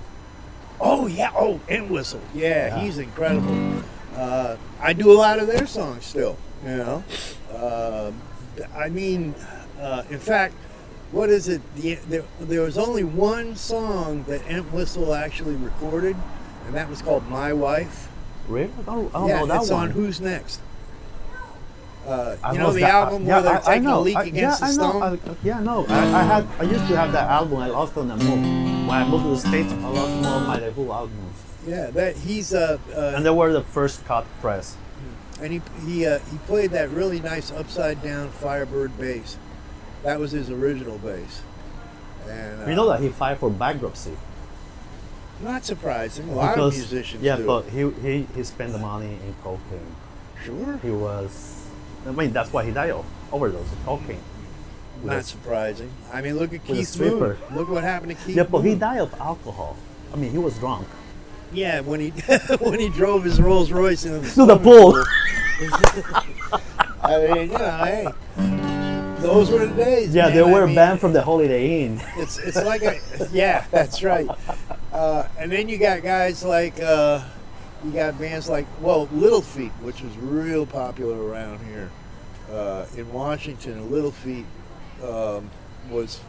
Oh yeah, oh Entwistle. Yeah, Yeah. he's incredible. Uh, I do a lot of their songs still. You know, Um I mean, uh, in fact, what is it? The, there, there was only one song that Entwistle actually recorded, and that was called "My Wife." Really? I don't, I don't yeah, know that it's one. on Who's Next. Uh, I you know the that- album yeah, where they're I- I taking know. a leak I- against yeah, the stone. I, yeah, no. I, I had. I used to have that album. I lost on the move. When I moved to the states, I lost more of my The Who albums, Yeah, that he's uh, uh and they were the first cut press. and he he uh, he played that really nice upside down Firebird bass. That was his original bass. And uh, You know that he filed for bankruptcy not surprising. A lot of musicians yeah, do. but he, he he spent the money in cocaine. sure, He was. I mean, that's why he died of overdose of cocaine. Not a- surprising. I mean, look at Keith Moon. Look what happened to Keith. yeah, but he died of alcohol. I mean, he was drunk. Yeah, when he <laughs> when he drove his Rolls Royce into the, To the pool. <laughs> I mean, you know, hey, those were the days. Yeah, man. they I were mean, banned from the Holiday Inn. It's it's like a yeah, that's right. Uh, and then you got guys like uh, you got bands like well Little Feat, which was real popular around here uh, in Washington. Little Feat um, was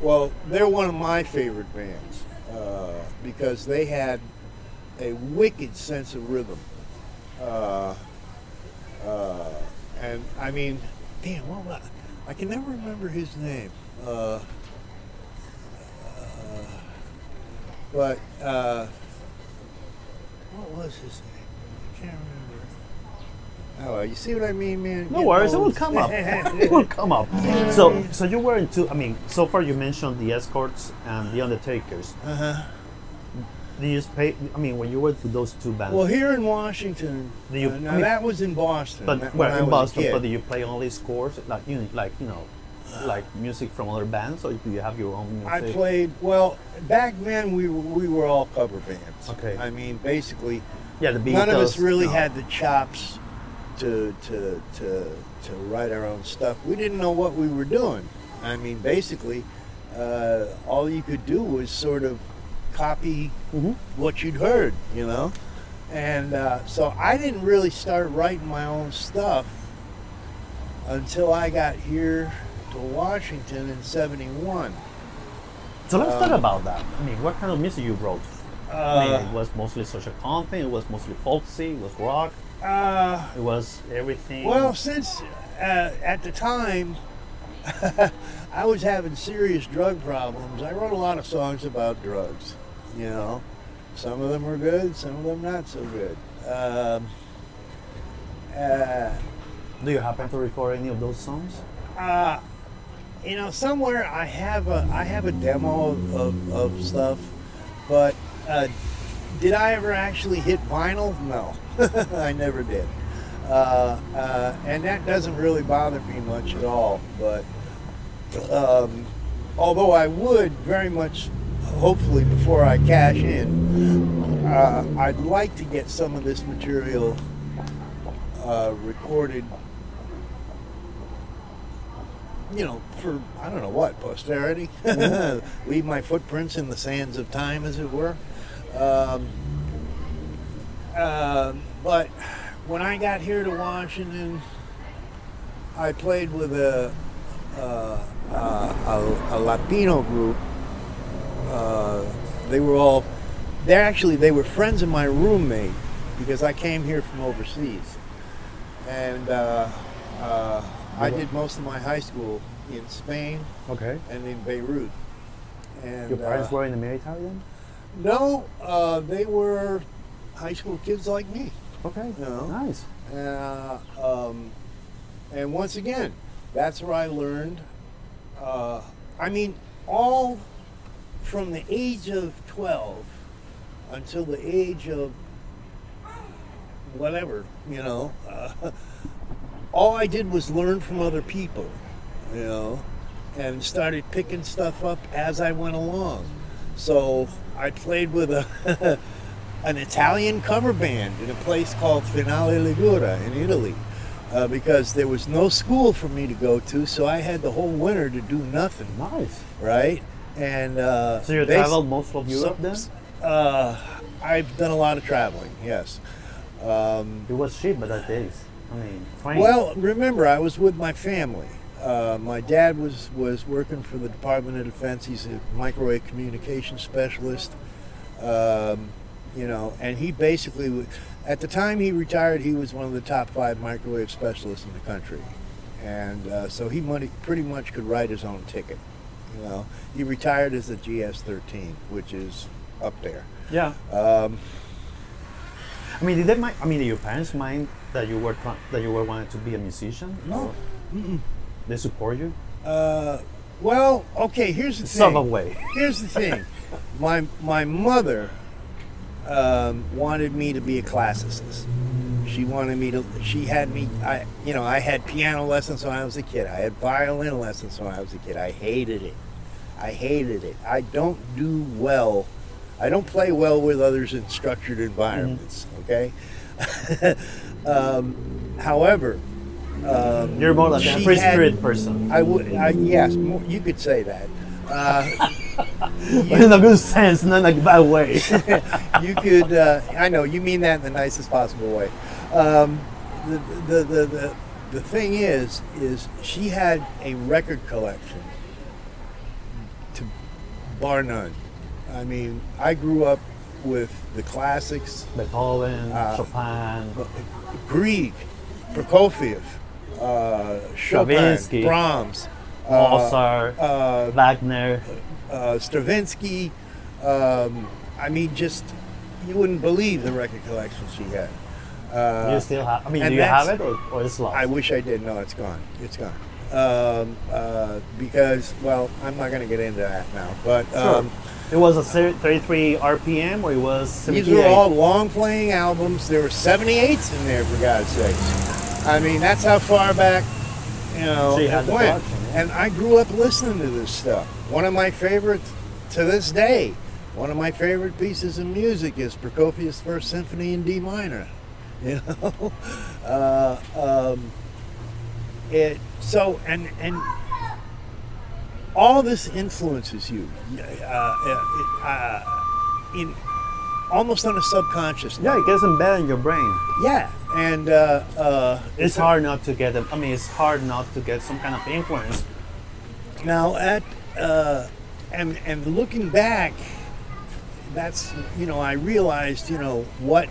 well, they're one of my favorite bands uh, because they had a wicked sense of rhythm. Uh, uh, and I mean, damn, what was I can never remember his name. Uh, but uh, what was his name? I can't remember. Oh, you see what I mean, man? No worries, it will come up. <laughs> it will come up. So, so you were into. I mean, so far you mentioned the Escorts and the Undertakers. uh-huh. Do you just pay? I mean, when you were with those two bands, Well, here in Washington, Do you- uh, I mean- that was in Boston. but that- well, when I in Boston, but do you play only scores like you know, like you know, like music from other bands, or do you have your own music? I played well back then. We were, we were all cover bands. Okay. I mean, basically, Yeah, the Beatles. none of us really no. had the chops to to to to write our own stuff. We didn't know what we were doing. I mean, basically, uh, all you could do was sort of copy Mhm. what you'd heard, you know. And uh, so I didn't really start writing my own stuff until I got here to Washington in '71. So let's talk um, about that. I mean, what kind of music you wrote? I mean, Uh, it was mostly social content. It was mostly folksy. It was rock. uh, It was everything. Well, since uh, at the time <laughs> I was having serious drug problems, I wrote a lot of songs about drugs. You know, some of them were good, some of them not so good. Um, uh, do you happen to record any of those songs? uh, you know, somewhere I have a I have a demo of, of, of stuff, but uh, did I ever actually hit vinyl? No, <laughs> I never did. Uh, uh, and that doesn't really bother me much at all. But um, although I would very much, hopefully, before I cash in, uh, I'd like to get some of this material uh, recorded. You know, for I don't know what posterity, <laughs> leave my footprints in the sands of time, as it were. Um, uh, but when I got here to Washington, I played with a uh, uh, a, a, Latino group. Uh, they were all, they're actually they were friends of my roommate because I came here from overseas, and uh, uh, I did most of my high school in Spain Okay. and in Beirut. And Your parents uh, were in the military then? no, uh, they were high school kids like me. Okay. No. Nice. Uh, um, and once again, that's where I learned. Uh, I mean, all from the age of 12 until the age of whatever, you know, uh, <laughs> all I did was learn from other people, you know, and started picking stuff up as I went along. So I played with a <laughs> an Italian cover band in a place called Finale Ligure in Italy. Uh, because there was no school for me to go to, so I had the whole winter to do nothing, Nice. right? And uh, So you traveled most of Europe then? Uh, I've done a lot of traveling, yes. Um, It was cheap by that days. I mean, train. well, remember, I was with my family. Uh, my dad was, was working for the Department of Defense. He's a microwave communication specialist. Um, you know, and he basically, at the time he retired, he was one of the top five microwave specialists in the country. And uh, so he money, pretty much could write his own ticket. You know, he retired as a GS-13, which is up there. yeah. Um, I mean, did they mind? I mean, did your parents mind that you were that you were wanting to be a musician? No. They support you. uh, well, okay. Here's the thing. Some way. <laughs> Here's the thing. My my mother um, wanted me to be a classicist. She wanted me to. She had me. I you know I had piano lessons when I was a kid. I had violin lessons when I was a kid. I hated it. I hated it. I don't do well. I don't play well with others in structured environments. Okay. <laughs> um, however, um, You're more like a free spirit person. I would. I, yes, mo- you could say that. Uh, <laughs> in a good sense, not in a bad way. <laughs> you could. Uh, I know you mean that in the nicest possible way. Um, the, the, the, the, the thing is, is she had a record collection to bar none. I mean, I grew up with the classics, Beethoven, Uh, Chopin. Grieg, Prokofiev, uh, Chopin, Stravinsky. Brahms, uh, Mozart, uh, Wagner. uh, Stravinsky. Um, I mean, just you wouldn't believe the record collection she had. Uh, you still have? I mean, do you have it or, or it's lost? I wish I did. No, it's gone. It's gone. Um, uh, because, well, I'm not going to get into that now. But Sure. um, it was a 33 RPM or it was 78? these were all long playing albums. There were 78s in there, for God's sakes. I mean, that's how far back, you know, So you it went. yeah. And I grew up listening to this stuff. One of my favorites to this day, one of my favorite pieces of music is Prokofiev's First Symphony in D minor. <laughs> You know, uh, um, it so and and all this influences you uh, uh, in almost on a subconscious Yeah, it gets embedded in your brain. Yeah, and uh, uh, It's hard not to get them. I mean, it's hard not to get some kind of influence. now at uh, and and looking back, that's you know I realized you know what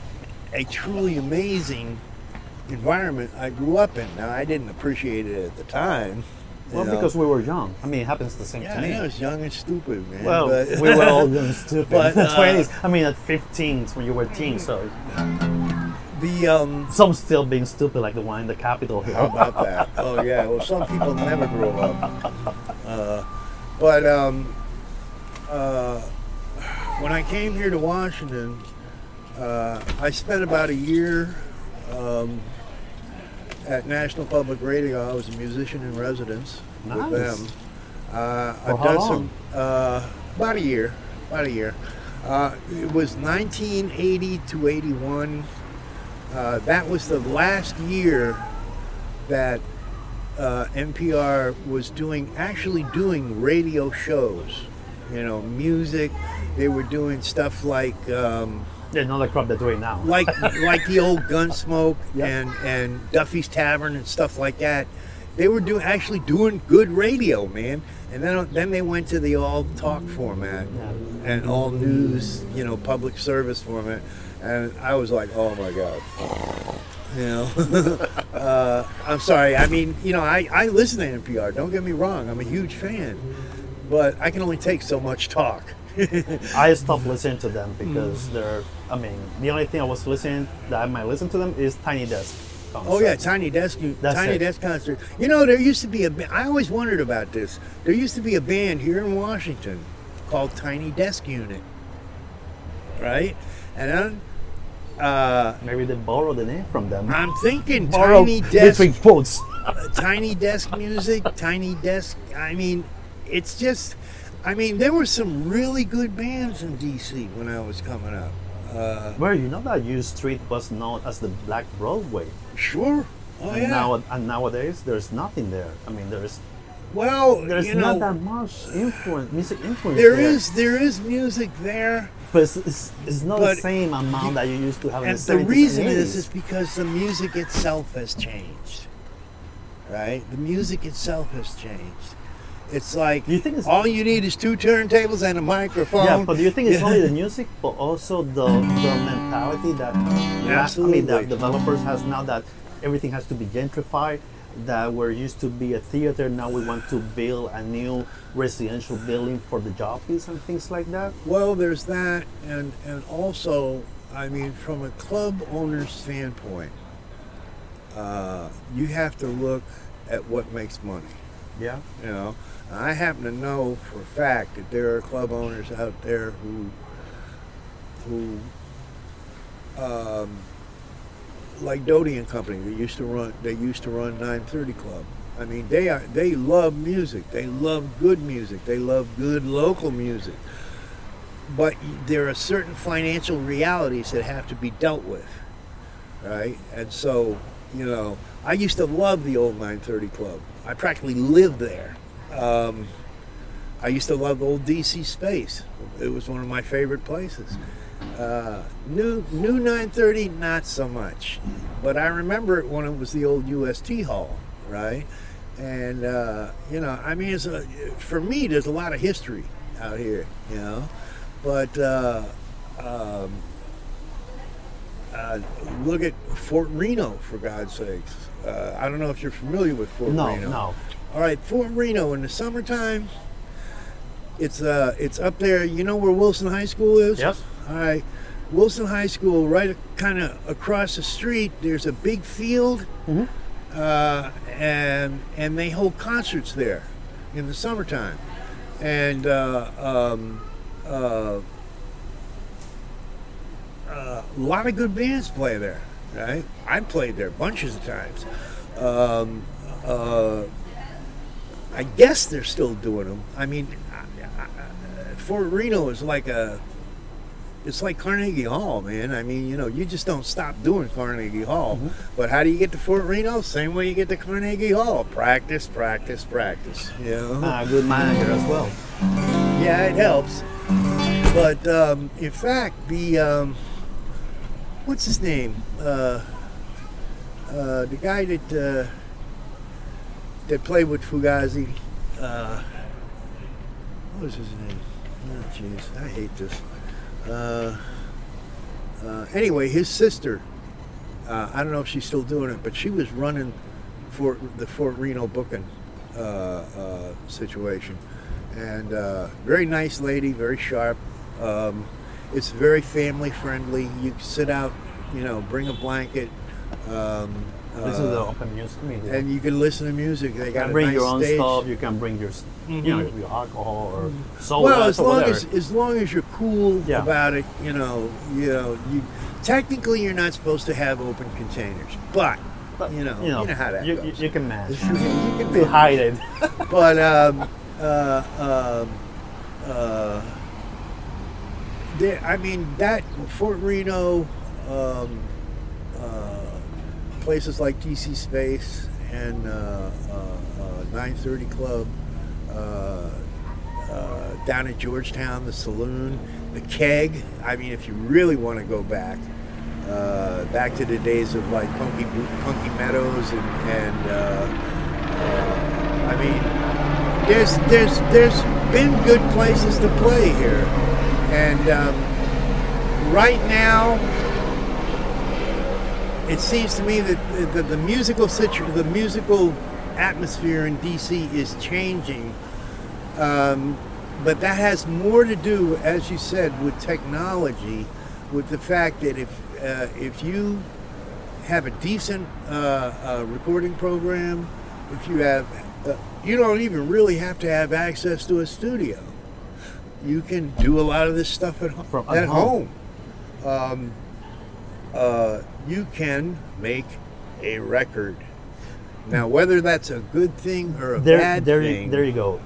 a truly amazing environment I grew up in. Now I didn't appreciate it at the time. Well, know. because we were young. I mean, it happens the same yeah, to me. Yeah, I was young and stupid, man. Well, but- we were all <laughs> young and stupid. But, <laughs> uh, 20s. I mean, at 15s when you were teens, so the um. some still being stupid, like the one in the Capitol How about that? Oh yeah. Well, some people never grow up. Uh, but um, uh, when I came here to Washington, uh, I spent about a year um, at National Public Radio. I was a musician in residence Nice. with them. Uh, I've done long? some uh, about a year, about a year. Uh, it was 1980 to 81. Uh, that was the last year that uh, NPR was doing actually doing radio shows. You know, music. They were doing stuff like um, Yeah, not the crop they're doing now. like like the old Gunsmoke Yeah. and and Duffy's Tavern and stuff like that. They were doing actually doing good radio, man. And then then they went to the all talk format Yeah. and all news, you know, public service format. And I was like, oh my god. You know, <laughs> uh, I'm sorry. I mean, you know, I, I listen to NPR. Don't get me wrong. I'm a huge fan, but I can only take so much talk. <laughs> I stopped listening to them because Mm. they're. I mean, the only thing I was listening that I might listen to them is Tiny Desk. Oh yeah. Tiny Desk, That's Tiny it. Desk concert. You know, there used to be a. I always wondered about this. There used to be a band here in Washington called Tiny Desk Unit, right? And then, uh, Maybe they borrowed the name from them. I'm thinking Borrow Tiny Desk, between quotes. Tiny Desk music, Tiny Desk. I mean, it's just. I mean, there were some really good bands in DC when I was coming up. Uh, Where you know that U Street was known as the Black Broadway, sure. Oh and yeah. now and nowadays there's nothing there. I mean, there's well, there's you know, not that much influence, music influence. There there is there is music there, but it's, it's, it's not the same amount that you used to have in and the the reason and is is because the music itself has changed. Right? The music itself has changed. It's like Do you think it's- all you need is two turntables and a microphone. Yeah, but do you think it's only the <laughs> music, but also the the mentality that yeah, I mean, that developers has now that everything has to be gentrified. That we're used to be a theater, now we want to build a new residential building for the jockeys and things like that. Well, there's that, and and also, I mean, from a club owner's standpoint, uh, you have to look at what makes money. Yeah. You know, I happen to know for a fact that there are club owners out there who, who, um, like Doty and Company, that used to run. They used to run 930 Club. I mean, they are. They love music. They love good music. They love good local music. But there are certain financial realities that have to be dealt with, right? And so, you know, I used to love the old 930 Club. I practically lived there. Um, I used to love old DC Space. It was one of my favorite places. Uh, new new 930, not so much. But I remember it when it was the old UST Hall, right? And uh, you know, I mean, it's a, for me, there's a lot of history out here, you know. But uh, um, uh, look at Fort Reno, for God's sakes. Uh, I don't know if you're familiar with Fort No, Reno. no. All right, Fort Reno in the summertime. It's uh, it's up there. You know where Wilson High School is? Yes. All right, Wilson High School, right, kind of across the street. There's a big field, Mhm. uh, and and they hold concerts there in the summertime, and uh, um, uh, uh, a lot of good bands play there. Right, I played there bunches of times. Um, uh, I guess they're still doing them. I mean, Fort Reno is like a, it's like Carnegie Hall, man. I mean, you know, you just don't stop doing Carnegie Hall. Mm-hmm. But how do you get to Fort Reno? Same way you get to Carnegie Hall. Practice, practice, practice. You know? Ah, good manager as well. Yeah, it helps. But um, in fact, the um, what's his name? Uh, uh, the guy that uh, that played with Fugazi. Uh, what was his name? Oh, jeez, I hate this. Uh, uh, anyway, his sister. Uh, I don't know if she's still doing it, but she was running for the Fort Reno booking uh, uh, situation, and very nice lady, very sharp. Um, it's very family friendly. You sit out, you know, bring a blanket. Um, this is the open music media. and you can listen to music. They you got can a bring nice your own stage. stuff. You can bring your, s- you know, your alcohol or soda Well, as long whatever. as as long as you're cool Yeah. about it, you know, you know, you technically you're not supposed to have open containers, but, But, you know, you know, how that you, goes. you, you can manage. you can to be- hide it. <laughs> but um, uh, um, uh, there, I mean that Fort Reno, um, uh, places like DC Space and uh, uh, uh, 930 Club, down at Georgetown, the Saloon, the Keg. I mean, if you really want to go back. Uh, back to the days of like Punky Punky Meadows and, and uh, uh, I mean there's there's there's been good places to play here, and um, right now it seems to me that the, the musical situ- the musical atmosphere in DC is changing. Um, but that has more to do, as you said, with technology, with the fact that if uh, if you have a decent uh, uh, recording program, if you have, uh, you don't even really have to have access to a studio. You can do a lot of this stuff at, From- at at home. Um, uh, you can make a record. Now, whether that's a good thing or a there, bad there, thing, you, there you go.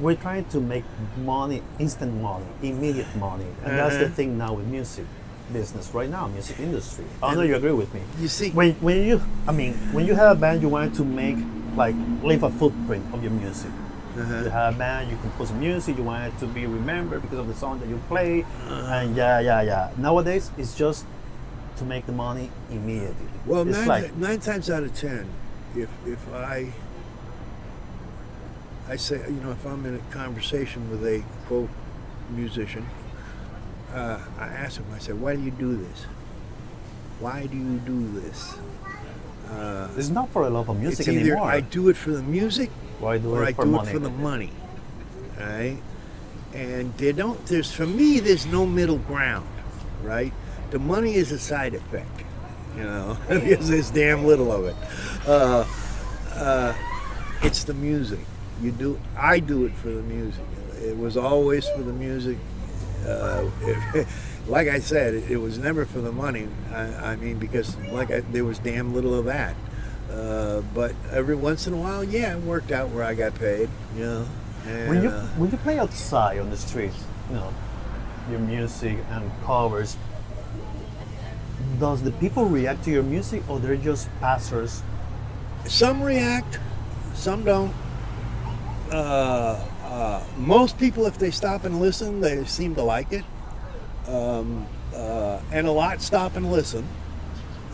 We're trying to make money, instant money, immediate money, and that's the Uh-huh. thing now with music business right now, music industry. I know you agree with me. you see, When, when you, I mean, when you have a band, you want to make like leave a footprint of your music. Uh-huh. You have a band, you compose music, you want it to be remembered because of the song that you play, Uh-huh. and yeah, yeah, yeah. Nowadays, it's just to make the money immediately. Well, nine, like nine times out of ten, if if I I say, you know, if I'm in a conversation with a quote musician, uh, I ask him, I say, why do you do this? Why do you do this? Uh, it's not for the love of music either anymore. I do it for the music Why do or it I for do money? it for the money. Right? And they don't there's for me there's no middle ground, right? The money is a side effect. You know, <laughs> because there's damn little of it. Uh, uh, it's the music. You do I do it for the music. It was always for the music. Uh, <laughs> like I said, it, it was never for the money. I, I mean, because like I, there was damn little of that. Uh, but every once in a while, yeah, it worked out where I got paid. You know. And, when you uh, when you play outside on the streets, you know, your music and covers, does the people react to your music or they're just passers? some react, some don't. Uh, uh, most people, if they stop and listen, they seem to like it. Um, uh, and a lot stop and listen.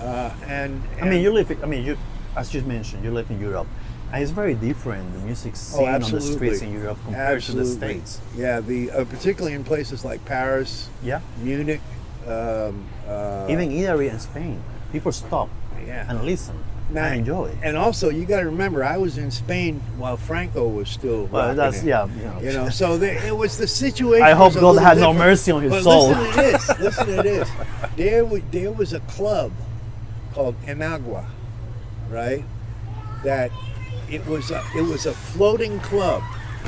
Uh, and, I mean, you live. I mean, you as you mentioned, you live in Europe, and it's very different the music scene on the Oh, streets in Europe compared Absolutely. to the states. Yeah, the uh, particularly in places like Paris, Yeah, Munich, um, uh, even Italy and Spain, people stop yeah. and listen Now- and enjoy. And also, you got to remember, I was in Spain while Franco was still. Well, that's it. yeah, you know. You know, so there, it was the situation. <laughs> I hope God had no mercy on his but soul. Listen to <laughs> this. Listen to this. There, was, there was a club called Enagua, right? That it was a, it was a floating club.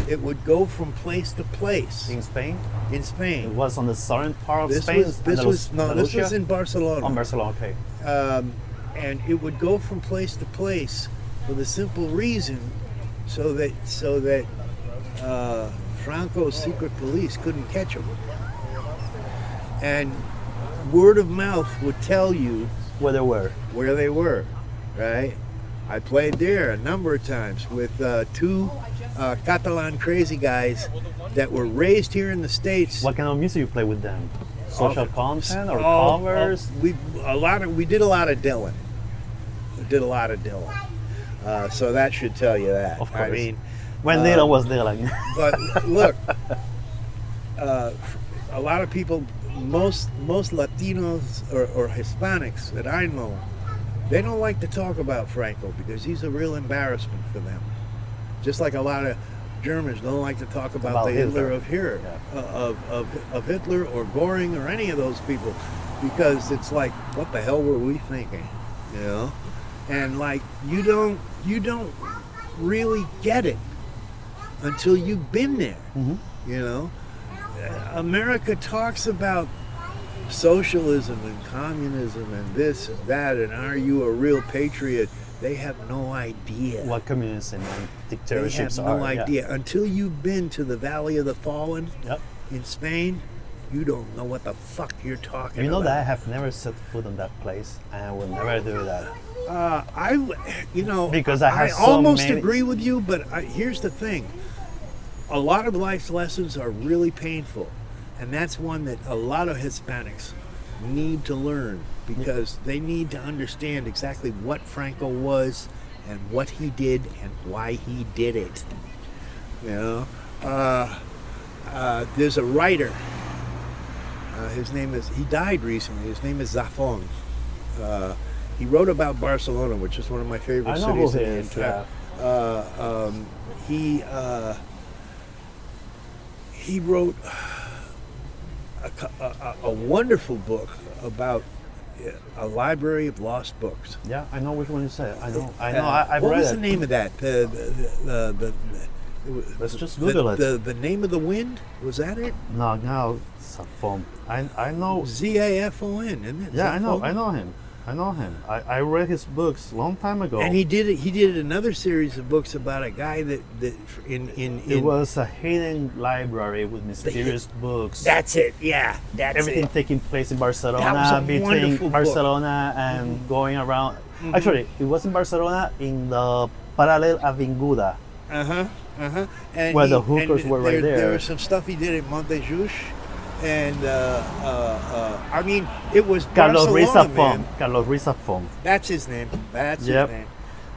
It would go from place to place in Spain, in Spain. it was on the southern part of This Spain. was this Andalus- was no, this was in Barcelona. on Barcelona. Okay. um, and it would go from place to place for the simple reason so that so that uh, Franco's secret police couldn't catch him. And word of mouth would tell you Where they were. where they were, right? I played there a number of times with uh, two uh, Catalan crazy guys that were raised here in the States. What kind of music you play with them? Social content or Oh, covers? oh, we a lot of we did a lot of Dylan. We did a lot of Dylan. Uh, so that should tell you that. Of course. I mean, when uh, Dylan was Dylan. <laughs> but look, uh, a lot of people, most most Latinos or, or Hispanics that I know, they don't like to talk about Franco because he's a real embarrassment for them. Just like a lot of Germans don't like to talk about, About the Hitler, Hitler. of here, Yeah. uh, of, of of Hitler or Goring or any of those people, because it's like, what the hell were we thinking, you know? and like you don't you don't really get it until you've been there. You know, America talks about socialism and communism and this and that, and are you a real patriot? They have no idea. What communism and They have no are. yeah. idea until you've been to the Valley of the Fallen Yep. in Spain. You don't know what the fuck you're talking about. You know about. that I have never set foot on that place, and I will never do that. Uh, I, you know, Because I have so almost many- agree with you, but I, here's the thing: a lot of life's lessons are really painful, and that's one that a lot of Hispanics need to learn because they need to understand exactly what Franco was and what he did and why he did it. You know, uh, uh, there's a writer. Uh, his name is. He died recently. His name is Zafon. Uh, he wrote about Barcelona, which is one of my favorite cities in the entire. Uh, um, he uh, he wrote a, a, a- a wonderful book about uh, a library of lost books. Yeah, I know which one you said. I know. I Uh, know. I, I've what read was it. the name of that? The the the, the, the Let's just the- Google it. The, the name of the wind was that it? No, no, Zafon. I I know. Z A F O N, isn't it? Yeah, I know. I know him. I know him. I, I read his books a long time ago. And he did it. He did another series of books about a guy that, that in in, it was a hidden library with mysterious books. That's it. Yeah, that's Everything it. taking place in Barcelona, That was a between wonderful book. Barcelona and going around. Actually, it was in Barcelona in the Parallel Avinguda. Uh huh. Uh huh. Where he- the hookers were right There there. was some stuff he did at Montejus, and uh, uh, uh, I mean, it was Carlos Barcelona, Ruiz Zafon. man. Carlos Ruiz Zafon. That's his name. That's Yep. his name.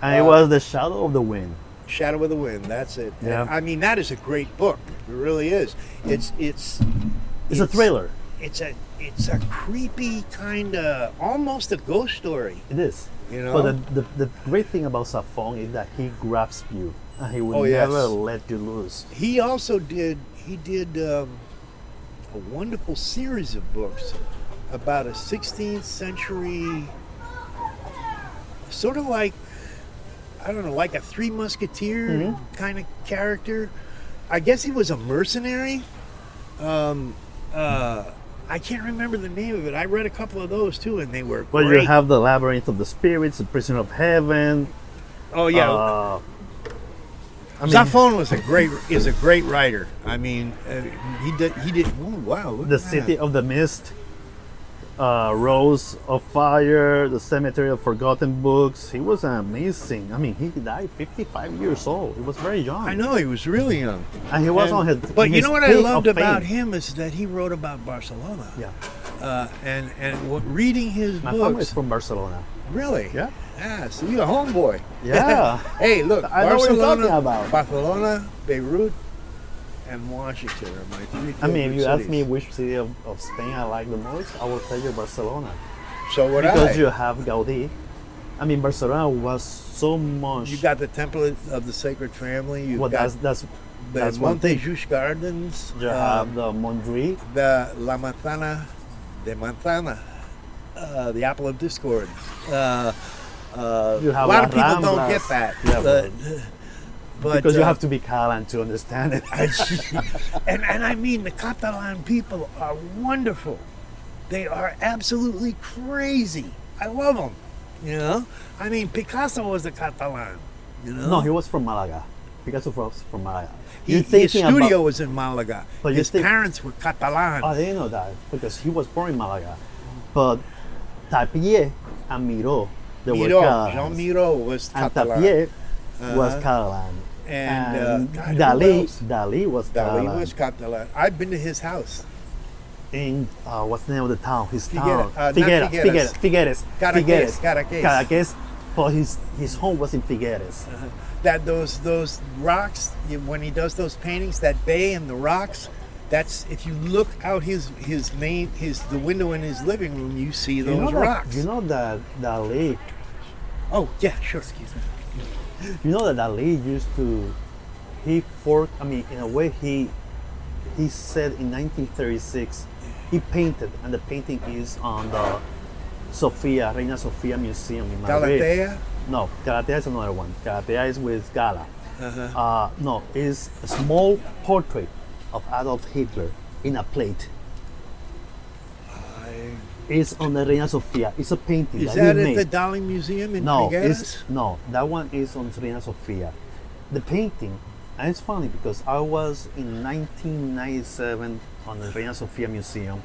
And it Uh, was The Shadow of the Wind. Shadow of the Wind. That's it. Yeah. And, I mean, that is a great book. It really is. It's it's It's, a thriller. It's a it's a creepy kind of almost a ghost story. It is. You know. But the, the, the great thing about Zafon is that he grabs you and he will Oh, yes. never let you lose. He also did he did um, a wonderful series of books about a 16th century sort of like I don't know like a Three Musketeer Mm-hmm. kind of character. I guess he was a mercenary. Um, uh, I can't remember the name of it. I read a couple of those too, and they were Well, great. you have the Labyrinth of the Spirits, the Prison of Heaven. oh yeah, Uh, I mean, Zafon was a great is a great writer. I mean, uh, he did he did. Oh, wow, look the at that. City of the Mist, uh, Rose of Fire, the Cemetery of Forgotten Books. He was amazing. I mean, he died 55 years old. He was very young. I know he was really young. And he was And- on his. but in you his know what I loved about fame. him is that he wrote about Barcelona. Yeah, Uh, and and what, reading his my family is from Barcelona. Really? Yeah. Ah, so you're a homeboy. Yeah. <laughs> hey, look, I know what you're Barcelona, talking about. Barcelona, Beirut, and Washington are my three. I mean, if you favorite ask me which city of, of Spain I like the most, I will tell you Barcelona. so would because I. you have Gaudi. I mean, Barcelona was so much. You got the Temple of the Sacred Family. You've well, got that's that's the that's. Montejus Gardens. You um, have the Mondri. the La Manzana de Manzana, uh, the apple of discord. Uh, uh, You have a lot of people don't get that. Yeah, but, <sighs> but, because you uh, have to be Catalan to understand it. <laughs> and, and I mean, the Catalan people are wonderful. They are absolutely crazy. I love them. You know? I mean, Picasso was a Catalan. You know? no, he was from Malaga. Picasso was from Malaga. He- his studio about- was in Malaga. But his think- parents were Catalan. Oh, I didn't know that because he was born in Malaga. But Tapies and Miro, were Catalans. Jean Miro was and Catalan. Tapies was Uh-huh. Catalan. And, uh, God, Dali. Dali was Dali Catalan. was Catalan. I've been to his house. in uh, what's the name of the town? His Figuera- town. uh, Figueres, Figueres. Figueres, Figueres, Cadaqués. Cadaqués. But his his home was in Figueres. That those those rocks when he does those paintings, that bay and the rocks. That's if you look out his his main his the window in his living room, you see those you know rocks. That, you know that Dali. Oh yeah, sure. Excuse me. You know that Dali used to. He fork. I mean, in a way, he he said in 1936 he painted, and the painting is on the Sofia Reina Sofia Museum in Madrid. Galatea. No, Galatea is another one. Galatea is with Gala. Uh-huh. Uh, no, is a small portrait of Adolf Hitler in a plate. I- It's on the Reina Sofia. It's a painting Is that, that at made. the Dali Museum in no, no. That one is on Reina Sofia. The painting, and it's funny because I was in 1997 on the Reina Sofia Museum,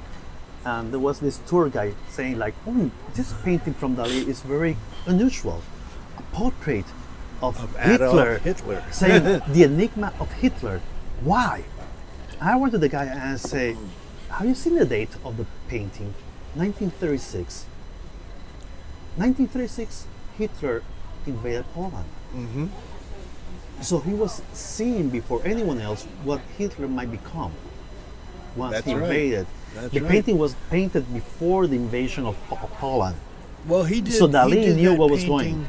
and there was this tour guide saying like, "Oh, this painting from Dali is very unusual. A portrait of, Of Hitler, Hitler. <laughs> saying the enigma of Hitler. Why?" I went to the guy and say, "Have you seen the date of the painting? 1936." 1936, Hitler invaded Poland. Mm-hmm. So he was seeing before anyone else what Hitler might become once That's he right. invaded. That's the right. painting was painted before the invasion of Poland. Well, he did. So Dali did knew that what was going.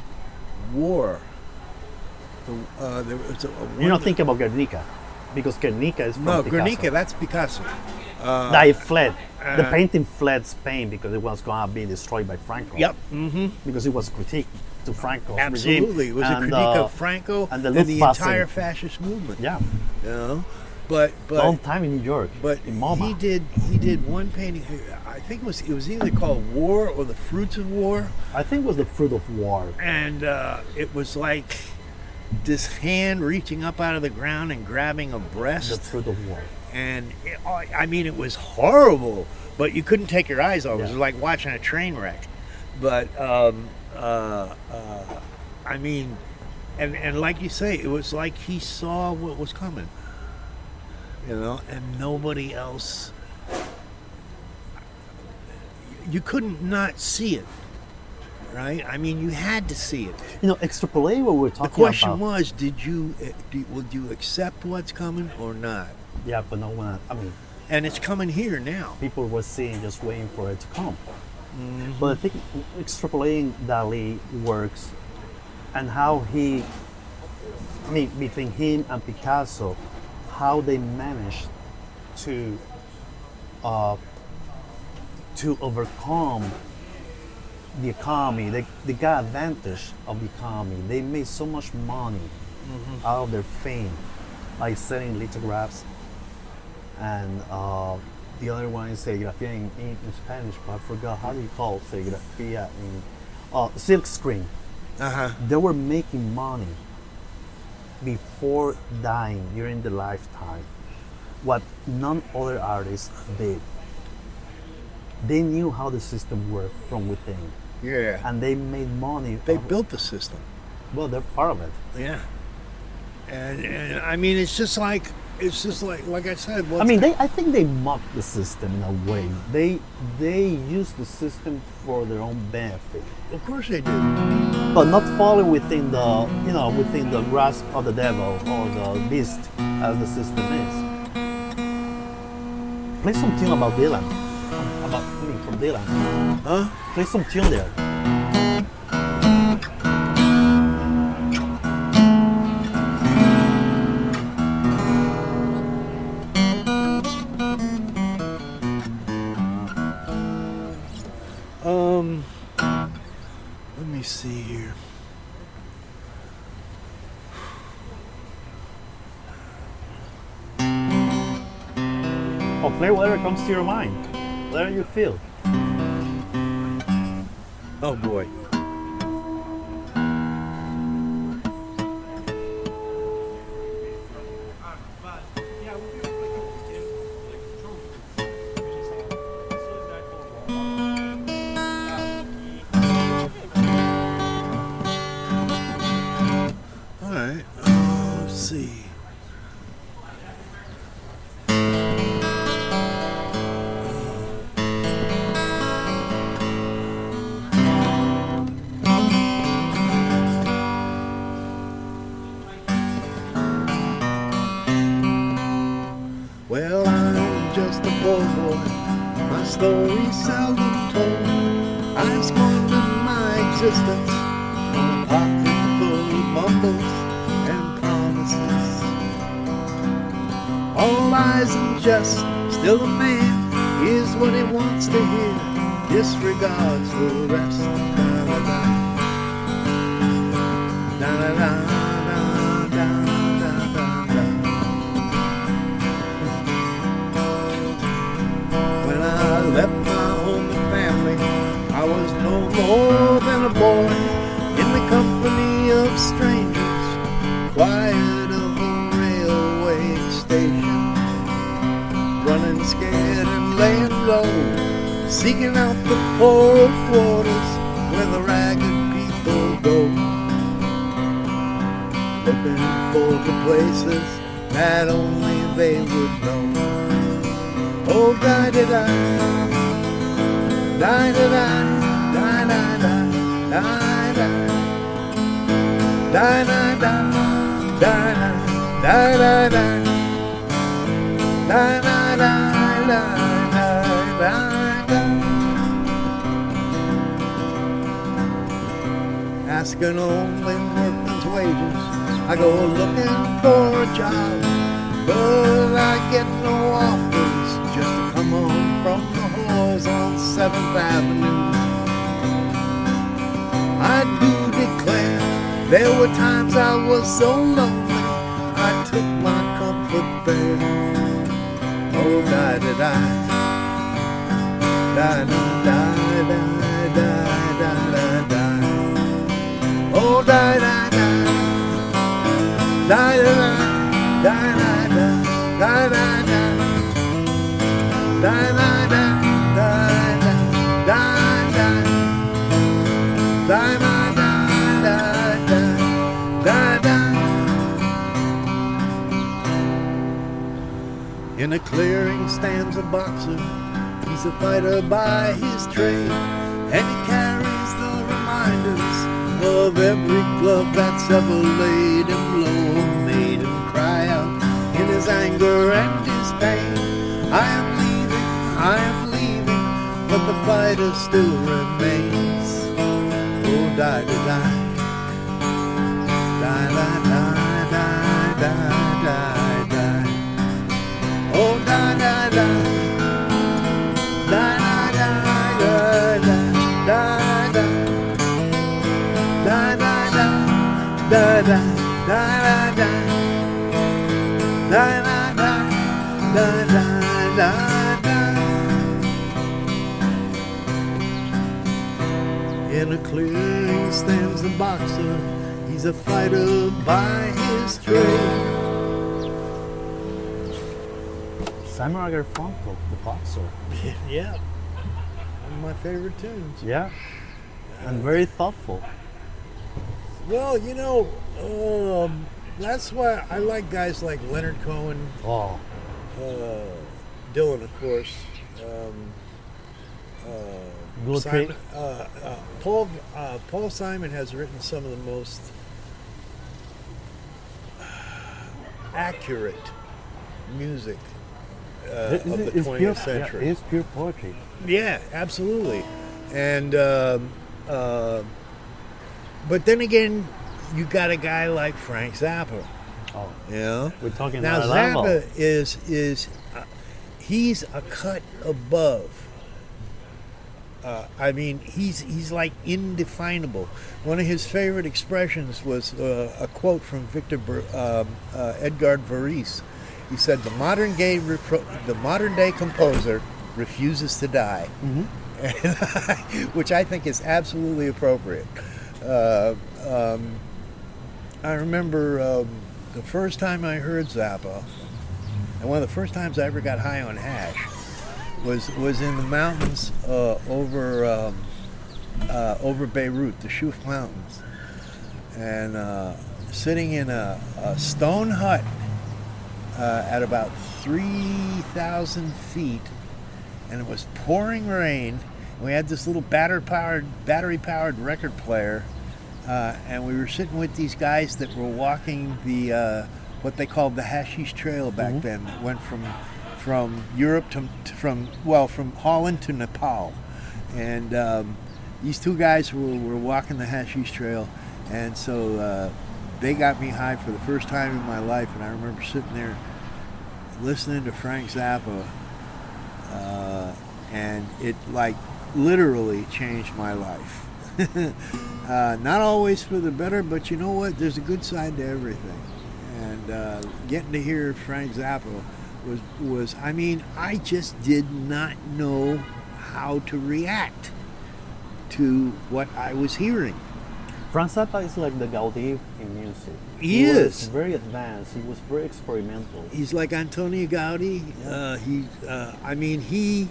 War. The, uh, there was a, a You're not thinking about Guernica, because Guernica is from No, Picasso. Guernica. That's Picasso. That it fled. The uh, painting fled Spain because it was going to be destroyed by Franco. Yep. Mm-hmm. Because it was a critique to Franco's Absolutely, regime. it was a critique uh, of Franco and and the the, entire fascist movement. Yeah, You know, but but long time in New York. but in MoMA. he did he did one painting. I think it was it was either called War or the Fruits of War, I think it was the fruit of war. and uh, it was like this hand reaching up out of the ground and grabbing a breast. The breast, fruit of war. And it, I I mean it was horrible, but you couldn't take your eyes off. It was like watching a train wreck. But um, uh, uh, I mean, and and like you say, it was like he saw what was coming, you know, and nobody else. You couldn't not see it, right? I mean, you had to see it. You know, extrapolate what we're talking about. The question about. was, did you uh, do, would you accept what's coming or not? Yeah, but no one. I mean, And it's coming here now. people were seeing, just waiting for it to come. Mm-hmm. But I think extrapolating Dali works and how he, I mean, between him and Picasso, how they managed to uh, to overcome the economy. They, they got advantage of the economy. They made so much money Mm-hmm. out of their fame, like selling lithographs and uh, the other one is serigrafía in, in, in Spanish, but I forgot how do you call serigrafía in uh, silk screen. Uh huh. They were making money before dying during the lifetime. What none other artists did. They knew how the system worked from within, Yeah. and they made money. They built the system. well, they're part of it. Yeah. And, and I mean, it's just like it's just like like I said. I mean, they, I think they mock the system in a way. They they use the system for their own benefit. of course they do. but not falling within the you know within the grasp of the devil or the beast as the system is. Play some tune about Dylan, about I mean from Dylan. Huh? Play some tune there. To your mind, whatever you feel. Oh boy. Was so lonely, I took my comfort there. Oh, die, die, die. Die, die, die, die, die, die, die, die. Oh, die, die, die. Die, die, die, die, die, die, die, die, die. Die, die, In a clearing stands a boxer. He's a fighter by his trade, and he carries the reminders of every glove that's ever laid him low made him cry out in his anger and his pain. I am leaving, I am leaving, but the fighter still remains. Oh, die. Die, die, die, die, In a clearing stands the boxer. He's a fighter by his trade. Simon and Garfunkel, the boxer. <laughs> yeah. One of my favorite tunes. Yeah. And very thoughtful. Well, you know, um, that's why I like guys like Leonard Cohen, Oh, uh, Dylan, of course. Um, uh, Simon, uh, uh, Paul uh, Paul Simon has written some of the most accurate music uh, of the it's 20th pure, century. Yeah, it's pure poetry. Yeah, absolutely. And um, uh, but then again, you got a guy like Frank Zappa. Oh, You know, we're talking now our level. Zappa is is uh, he's a cut above. Uh, I mean, he's he's like indefinable. One of his favorite expressions was uh, a quote from Victor Ber- um, uh, Edgard Varese. He said, "The modern day repro- the modern day composer refuses to die," <laughs> which I think is absolutely appropriate. Uh, um, I remember um, the first time I heard Zappa, and one of the first times I ever got high on hash was was in the mountains uh, over um, uh, over Beirut, the Shuf Mountains, and uh, sitting in a, a stone hut uh, at about three thousand feet, and it was pouring rain. We had this little battery powered battery powered record player, uh, and we were sitting with these guys that were walking the uh, what they called the Hashish Trail back then. That went from from Europe to, to from well from Holland to Nepal, and um, these two guys were, were walking the Hashish Trail, and so uh, they got me high for the first time in my life. And I remember sitting there listening to Frank Zappa, uh, and it like literally changed my life. <laughs> uh, not always for the better, but you know what? There's a good side to everything. And uh, getting to hear Frank Zappa was was I mean I just did not know how to react to what I was hearing. Frank Zappa is like the Gaudi in music. He was is. very advanced. He was very experimental. He's like Antonio Gaudi. Uh, he, uh, I mean, he.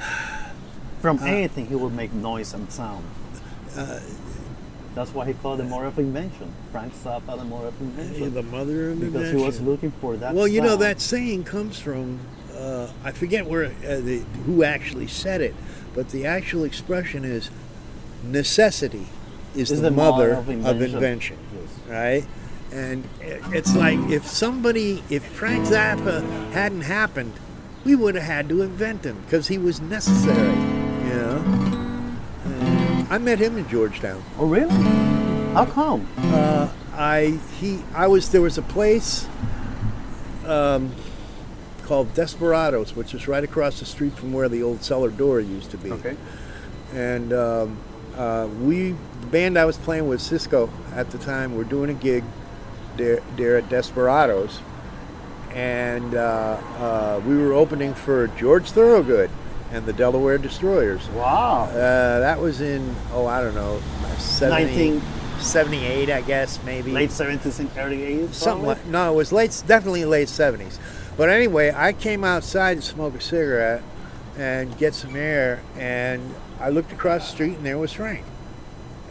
<sighs> From anything, he would make noise and sound. Uh, That's why he called the more of invention. Frank Zappa, the more of invention. the mother of because invention. he was looking for that. Well, you know that saying comes from uh, I forget where uh, the, who actually said it, but the actual expression is necessity is, Is the, the mother of of invention. invention, Yes. right? And it's like if somebody, if Frank Zappa hadn't happened, we would have had to invent him because he was necessary, you know. And I met him in Georgetown. Oh, really? How come? Uh, I he I was there was a place um, called Desperados, which is right across the street from where the old cellar door used to be. Okay. And um, uh, we the band I was playing with Cisco at the time. We're doing a gig there, there at Desperados, and uh, uh, we were opening for George Thorogood and the Delaware Destroyers. Wow. Uh, that was in oh I don't know 70, 19 78 I guess maybe late 70s and early 80s. something like no it was late definitely late 70s but anyway I came outside to smoke a cigarette and get some air and I looked across the street and there was Frank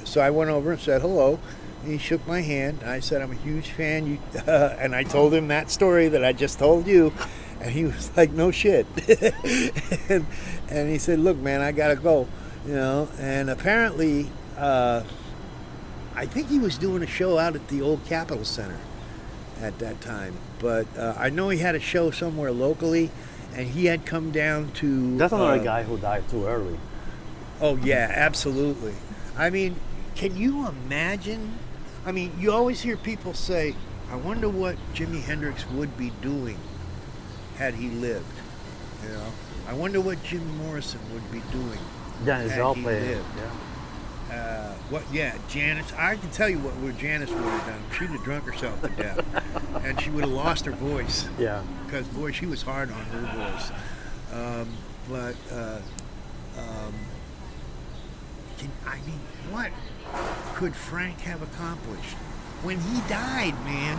so I went over and said hello And he shook my hand and I said I'm a huge fan you <laughs> and I told him that story that I just told you and he was like no shit <laughs> and, and he said look man I gotta go you know and apparently uh, I think he was doing a show out at the old Capitol Center at that time. But uh, I know he had a show somewhere locally, and he had come down to. That's another uh, guy who died too early. Oh yeah, absolutely. I mean, can you imagine? I mean, you always hear people say, "I wonder what Jimi Hendrix would be doing had he lived." You know, I wonder what Jim Morrison would be doing. Janis had Joplin. he lived. Yeah. Uh, what? Yeah, Janis. I can tell you what, what Janis would have done. She'd have drunk herself to death, <laughs> and she would have lost her voice Yeah. because boy, she was hard on her voice. Um, but uh, um, can, I mean, what could Frank have accomplished when he died? Man,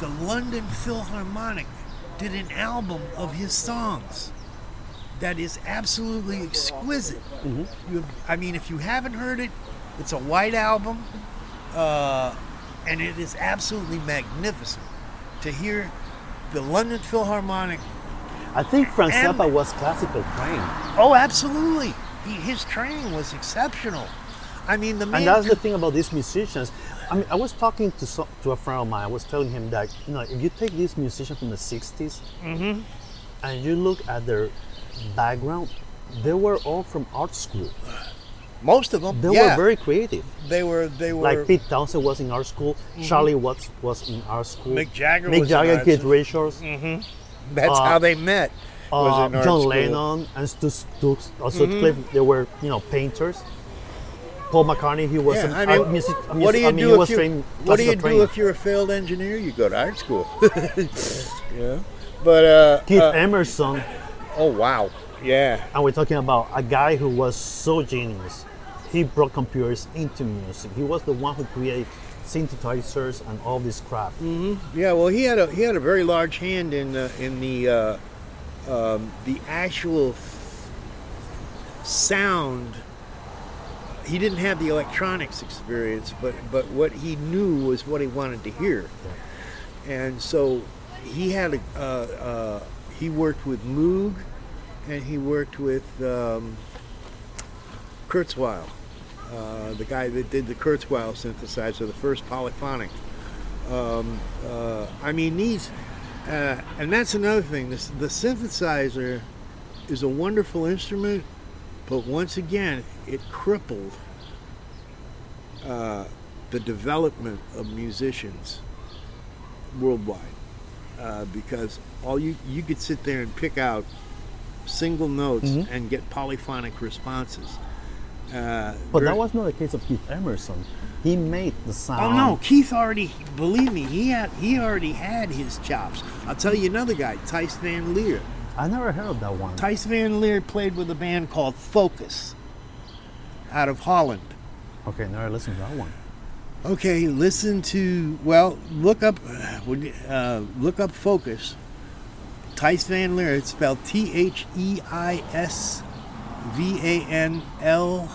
the London Philharmonic did an album of his songs that is absolutely exquisite. You, I mean, if you haven't heard it, it's a white album, uh, and it is absolutely magnificent to hear the London Philharmonic. I think Frank And- Zappa was classical trained. Oh, absolutely! He, his training was exceptional. I mean, the man. And that's the thing about these musicians. I mean, I was talking to so, to a friend of mine. I was telling him that you know, if you take these musicians from the '60s Mm-hmm. and you look at their background, they were all from art school. most of them. They yeah, were very creative. they were. They were. Like Pete Townshend was in art school. Charlie Watts was in art school. Mick Jagger Mick Jagger, Keith. Richards, that's uh, how they met. Was uh, in John school. Mm-hmm. Lennon, and Stu Stokes, also Cliff. They were you know painters. Paul McCartney, he was Yeah, an I mean, art music. what music- do you I mean, do if you, trained, What do you do trained. if you're a failed engineer? You go to art school. <laughs> yeah, but uh, Keith uh, Emerson, oh wow, yeah, and we're talking about a guy who was so genius. He brought computers into music. He was the one who created synthesizers and all this crap. Mm-hmm. yeah. Well, he had a he had a very large hand in the in the uh, um, the actual f- sound. He didn't have the electronics experience, but but what he knew was what he wanted to hear, and so he had a uh, uh, he worked with Moog, and he worked with um, Kurzweil, uh, the guy that did the Kurzweil synthesizer, the first polyphonic. Um, uh, I mean these, uh, and that's another thing. This, the synthesizer is a wonderful instrument, but once again, it crippled uh, the development of musicians worldwide uh, because all you you could sit there and pick out single notes and get polyphonic responses. Uh, But ver- that was not the case of Keith Emerson. He made the sound. Oh no, Keith already. Believe me, he had he already had his chops. I'll tell you another guy, Thijs Van Leer. I never heard of that one. Thijs Van Leer played with a band called Focus, out of Holland. Okay, never listened to that one. Okay, listen to well, look up, uh, look up Focus. Thijs Van Leer. It's spelled T H E I S V A N L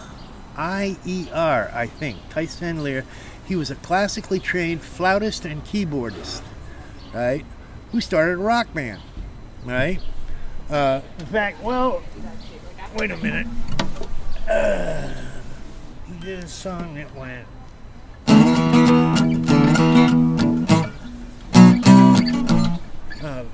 I E R. I think Thijs Van Leer. He was a classically trained flautist and keyboardist, right? Who started a rock band, right? Uh, in fact, well, wait a minute. Uh, he did a song that went. Uh,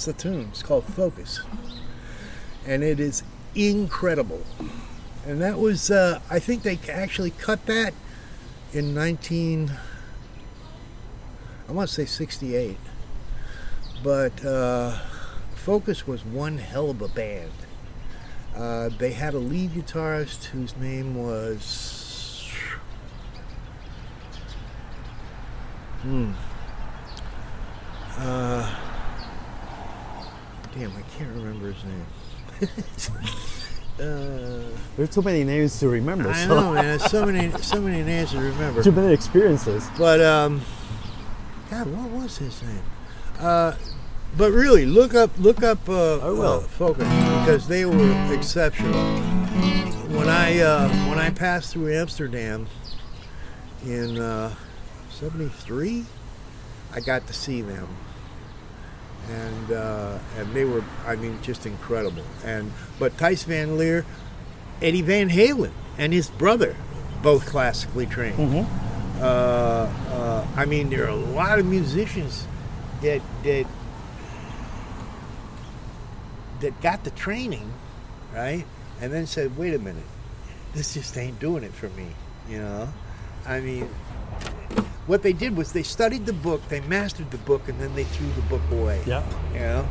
That's the tune. It's called Focus. And it is incredible. And that was, uh, I think they actually cut that in 19, I want to say 68. But uh, Focus was one hell of a band. Uh, they had a lead guitarist whose name was. Hmm. Uh, damn, I can't remember his name. <laughs> uh, There's too many names to remember. I so know, man. There's so many, so many names to remember. too many experiences. But um, God, what was his name? Uh, but really, look up, look up uh, I will. uh, Focus because they were exceptional. When I uh, when I passed through Amsterdam in '73, I got to see them, and uh, and they were, I mean, just incredible. And but Thijs Van Leer, Eddie Van Halen, and his brother, both classically trained. Uh, uh, I mean, there are a lot of musicians that that that got the training, right, and then said, "Wait a minute, this just ain't doing it for me." You know, I mean, what they did was they studied the book, they mastered the book, and then they threw the book away. Yeah. You know,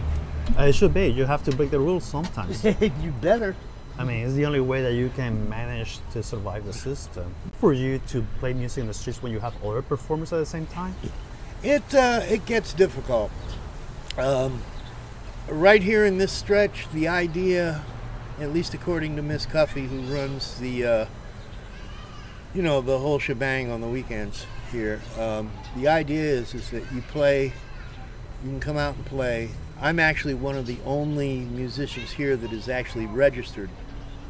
Uh, it should be. You have to break the rules sometimes. <laughs> you better. I mean, it's the only way that you can manage to survive the system. For you to play music in the streets when you have other performers at the same time, It uh, it gets difficult. Um, right here in this stretch, the idea, at least according to Miss Cuffy, who runs the, uh, you know, the whole shebang on the weekends here. Um, the idea is is that you play, you can come out and play. I'm actually one of the only musicians here that is actually registered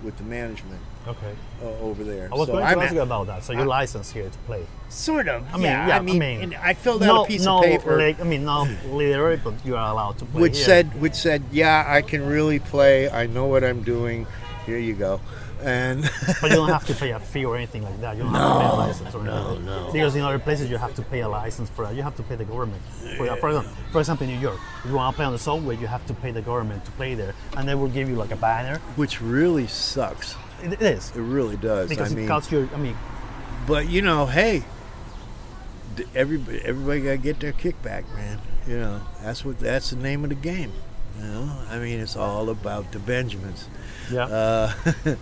with the management okay. uh, over there. I was So going to I'm ask you about that. So you're licensed here to play. Sort of. I mean, yeah, yeah, I mean, I mean, and I filled out no, a piece no, of paper. Like, I mean, not literally, but you are allowed to play. which here. said which said yeah i can really play i know what i'm doing here you go and But you don't have to pay a fee or anything like that. You don't have to pay a license or anything. No, Because in other places you have to pay a license for that. You have to pay the government. For, for, example, for example, in New York, if you want to play on the subway, you have to pay the government to play there, and they will give you like a banner. which really sucks It, is it really does because i mean it costs you. I mean, but you know hey everybody everybody got to get their kickback man you know that's what that's the name of the game you know i mean it's all about the benjamins yeah. uh, <laughs>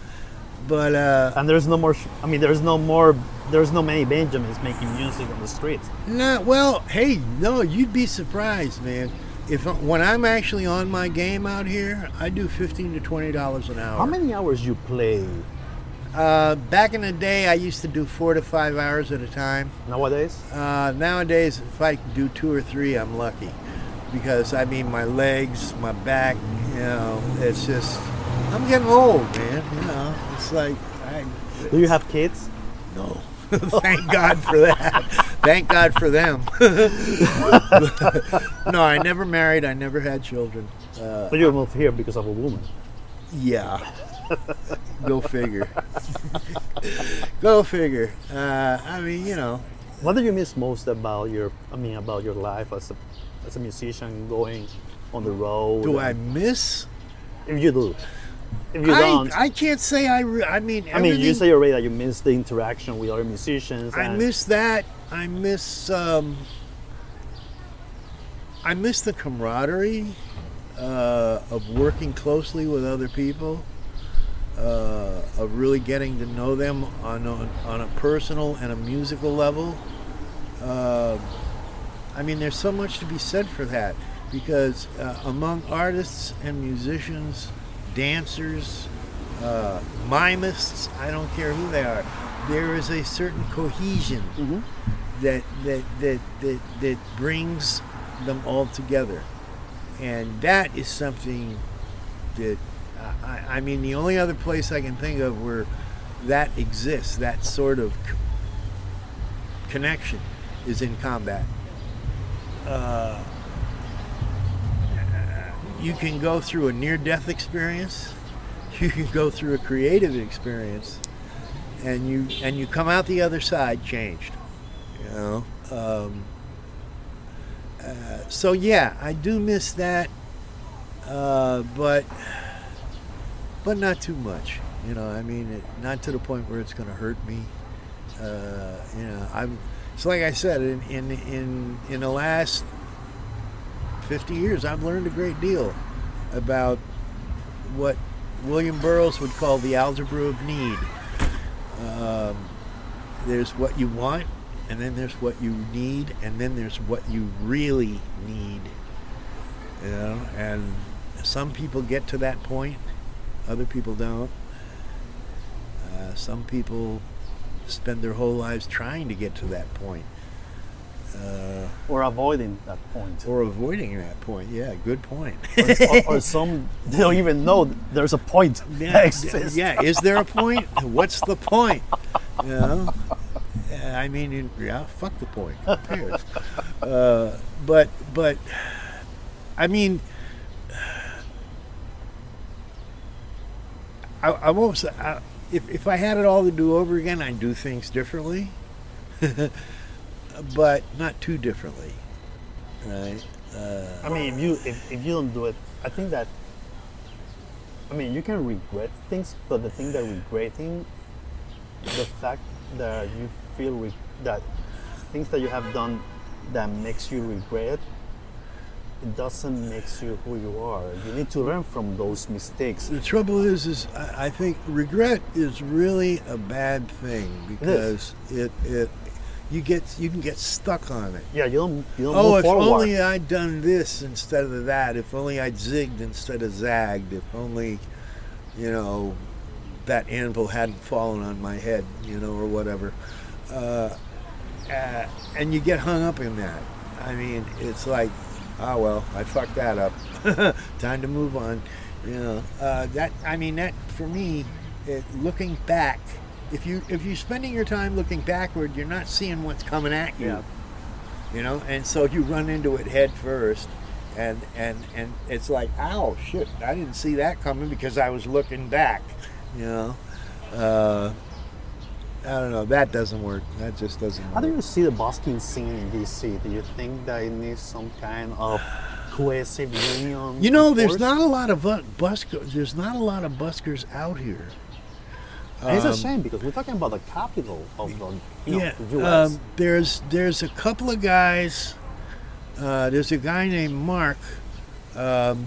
but uh and there's no more. sh- I mean, there's no more. There's no many Benjamins making music on the streets. Nah, well, hey, no, you'd be surprised, man. If when I'm actually on my game out here, I do fifteen to twenty dollars an hour. How many hours you play Uh, back in the day, I used to do four to five hours at a time. nowadays? Uh, nowadays, if I do two or three, I'm lucky, because I mean my legs, my back, you know, it's just I'm getting old, man. You know, it's like I Do you have kids? no. <laughs> Thank God for that. Thank God for them. <laughs> no, I never married. I never had children. but you moved here because of a woman. Yeah. Go figure. <laughs> Go figure. Uh, I mean, you know, What do you miss most about your? I mean, about your life as a as a musician, going on the road. do I miss? If you do, if you don't, I, I can't say I. Re- I mean, I mean, you say already that you miss the interaction with other musicians. I miss that. I miss. Um, I miss the camaraderie uh, of working closely with other people, uh, of really getting to know them on a, on a personal and a musical level. Uh, I mean, there's so much to be said for that because uh, among artists and musicians, dancers, uh, mimists, I don't care who they are, there is a certain cohesion that, that, that, that, that brings them all together. And that is something that, I, I mean, the only other place I can think of where that exists, that sort of connection, is in combat. Uh, you can go through a near-death experience, you can go through a creative experience, and you and you come out the other side changed. You know. Um, uh, so yeah, I do miss that, uh, but but not too much. You know, I mean, it, not to the point where it's going to hurt me. Uh, you know, I'm. It's like I said in in in in the last 50 years, I've learned a great deal about what William Burroughs would call the algebra of need. Um, there's what you want, and then there's what you need, and then there's what you really need. You know, and some people get to that point, other people don't. Uh, some people spend their whole lives trying to get to that point. Uh, or avoiding that point. or avoiding that point. Yeah, good point. or, or some they don't even know there's a point that exists. yeah, is there a <laughs> point? What's the point? You know? I mean, yeah, fuck the point. Who cares? Uh, but, but, I mean, I, I won't say, I, if, if I had it all to do over again, I'd do things differently, <laughs> but not too differently, right? Uh, I mean, if you if, if you don't do it, I think that. I mean, you can regret things, but the thing that regretting, the fact that you feel re- that things that you have done that makes you regret, it doesn't makes you who you are. You need to learn from those mistakes. The trouble is, is I I think regret is really a bad thing because it it you get you can get stuck on it. Yeah, you don't you don't Oh, if only I'd done this instead of that. If only I'd zigged instead of zagged. If only, you know, that anvil hadn't fallen on my head, you know, or whatever. Uh, uh, and you get hung up in that. I mean, it's like, oh well, I fucked that up. <laughs> Time to move on. You know, uh, that. I mean, that for me, it, looking back. If you if you're spending your time looking backward, you're not seeing what's coming at you Yeah. you know and so you run into it head first and and and it's like ow shit i didn't see that coming because i was looking back you know uh i don't know that doesn't work that just doesn't How do you see the busking scene in DC? Do you think that it needs some kind of cohesive union? you know there's not a lot of bu- buskers there's not a lot of buskers out here And it's a Um, shame because we're talking about the capital of the you know, yeah the U.S. um, there's there's a couple of guys uh, there's a guy named mark um,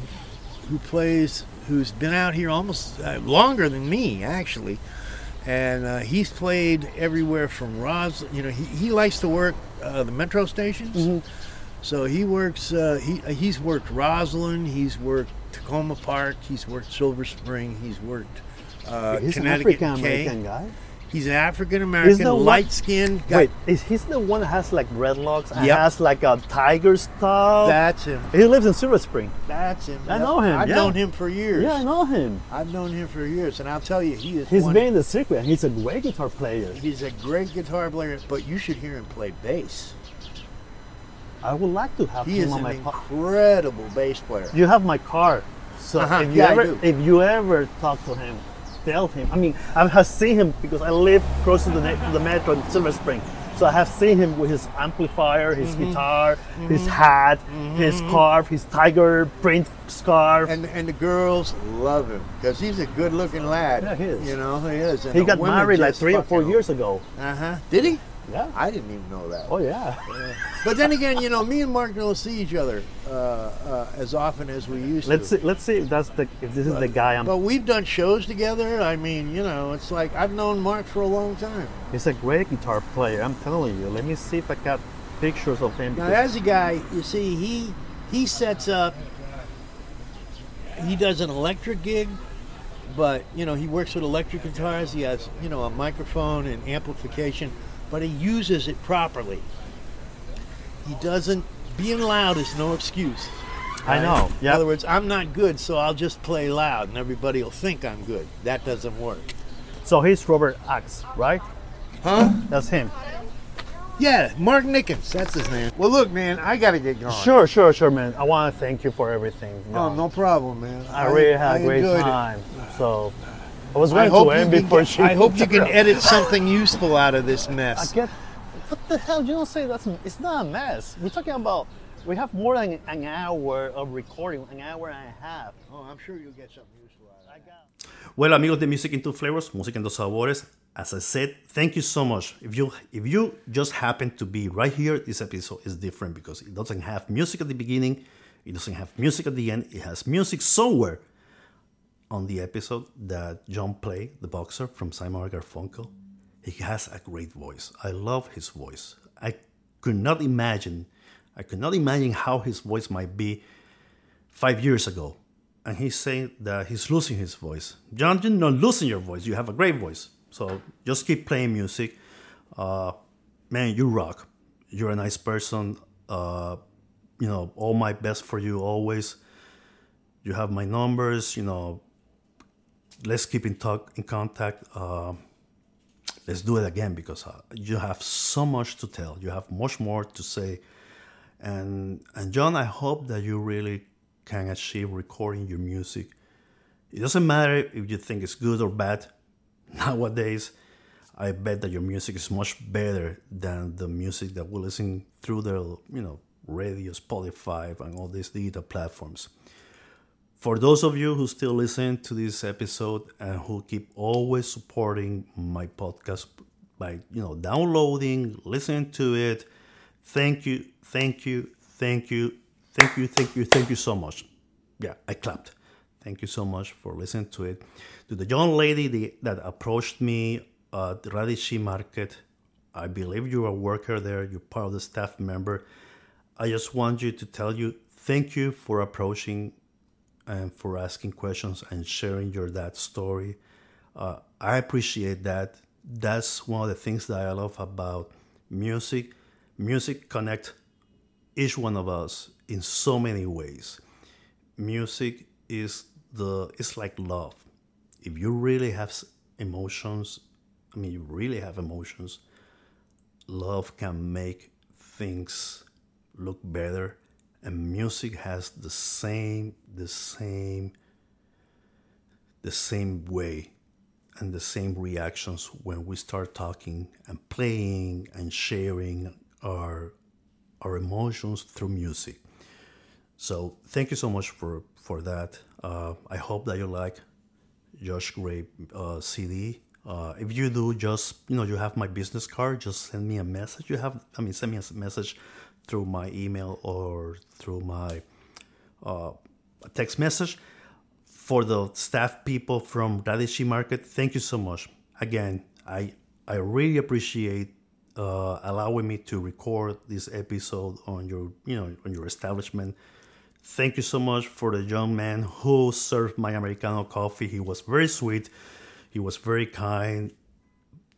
who plays who's been out here almost uh, longer than me actually. And uh, he's played everywhere from Ros you know he, he likes to work uh, the metro stations. So he works uh, he, he's worked Rosslyn he's worked Takoma Park he's worked Silver Spring he's worked uh, He's an Connecticut African. American guy. He's an African American, light skinned guy. Wait, is he's the one that has like dreadlocks and Yep. has like a tiger style? That's him. he lives in Silver Spring. That's him. I know him, I've yeah. known him for years. Yeah, I know him. I've known him for years, and I'll tell you, he is. He's one, been in the circuit and he's a great guitar player. He's a great guitar player, but you should hear him play bass. I would like to have He him is on an my incredible bass player. You have my car, So Uh-huh, if you yeah, ever if you ever talk to him, tell him. I mean, I have seen him because I live close to the to the metro in Silver Spring. So I have seen him with his amplifier, his Mm-hmm. guitar, his hat, his scarf, his tiger print scarf. And and the girls love him because he's a good-looking lad. Yeah, he is. You know, he is. And he got married like three or four years ago. Uh-huh. Did he? Yeah. I didn't even know that. Oh yeah. But then again, you know, me and Mark don't see each other uh, uh, as often as we used to. Let's to. see. Let's see if that's the if this is the guy I'm. But we've done shows together. I mean, you know, it's like I've known Mark for a long time. He's a great guitar player. I'm telling you. Let me see if I got pictures of him. Now, as a guy, you see, he he sets up. He does an electric gig, but you know, he works with electric guitars. He has you know a microphone and amplification, but he uses it properly. He doesn't. Being loud is no excuse. I know. In other words, I'm not good, so I'll just play loud, and everybody will think I'm good. That doesn't work. So he's Robert Axe, right? Huh? That's him. Yeah, Mark Nickens. That's his name. Well, look, man, I gotta get going. Sure, sure, sure, man. I want to thank you for everything. Oh, no problem, man. I really had I a great enjoyed it. time. So I was going hope, to you end can, before get- she. I hope you <laughs> can <laughs> edit something useful out of this mess. I mess. get. What the hell? You don't say that's. It's not a mess. We're talking about. We have more than an hour of recording, an hour and a half. Oh, I'm sure you'll get something useful out of it. I got. Well, amigos de Music in Two Flavors, Música en Dos Sabores, as I said, thank you so much. If you if you just happen to be right here, this episode is different because it doesn't have music at the beginning, it doesn't have music at the end. It has music somewhere on the episode that John Play, the boxer from Simon Garfunkel, he has a great voice. I love his voice. I could not imagine, I could not imagine how his voice might be five years ago. And he's saying that he's losing his voice. John, you're not losing your voice. You have a great voice. So just keep playing music. Uh, man, you rock. You're a nice person. Uh, you know, all my best for you always. You have my numbers. You know, let's keep in talk in contact. Uh, let's do it again because uh, you have so much to tell. You have much more to say. And and John, I hope that you really can achieve recording your music. It doesn't matter if you think it's good or bad. <laughs> Nowadays, I bet that your music is much better than the music that we listen through the you know radio, Spotify, and all these digital platforms. For those of you who still listen to this episode and who keep always supporting my podcast by you know downloading, listening to it, thank you, thank you, thank you, thank you, thank you, thank you so much. Yeah, I clapped. Thank you so much for listening to it. To the young lady the, that approached me at Radici Market, I believe you're a worker there, you're part of the staff member. I just want you to tell you thank you for approaching and for asking questions and sharing your dad's story. Uh, I appreciate that. That's one of the things that I love about music. Music connect each one of us in so many ways. Music is the it's like love. If you really have emotions, I mean, you really have emotions. Love can make things look better, and music has the same, the same, the same way and the same reactions when we start talking and playing and sharing our our emotions through music. So thank you so much for for that. Uh, I hope that you like Josh Gray uh, CD. Uh, if you do, just you know, you have my business card. Just send me a message. You have, I mean, send me a message through my email or through my uh, text message. For the staff people from Radici Market, thank you so much. Again, I I really appreciate uh, allowing me to record this episode on your you know on your establishment. Thank you so much for the young man who served my Americano coffee. He was very sweet. He was very kind.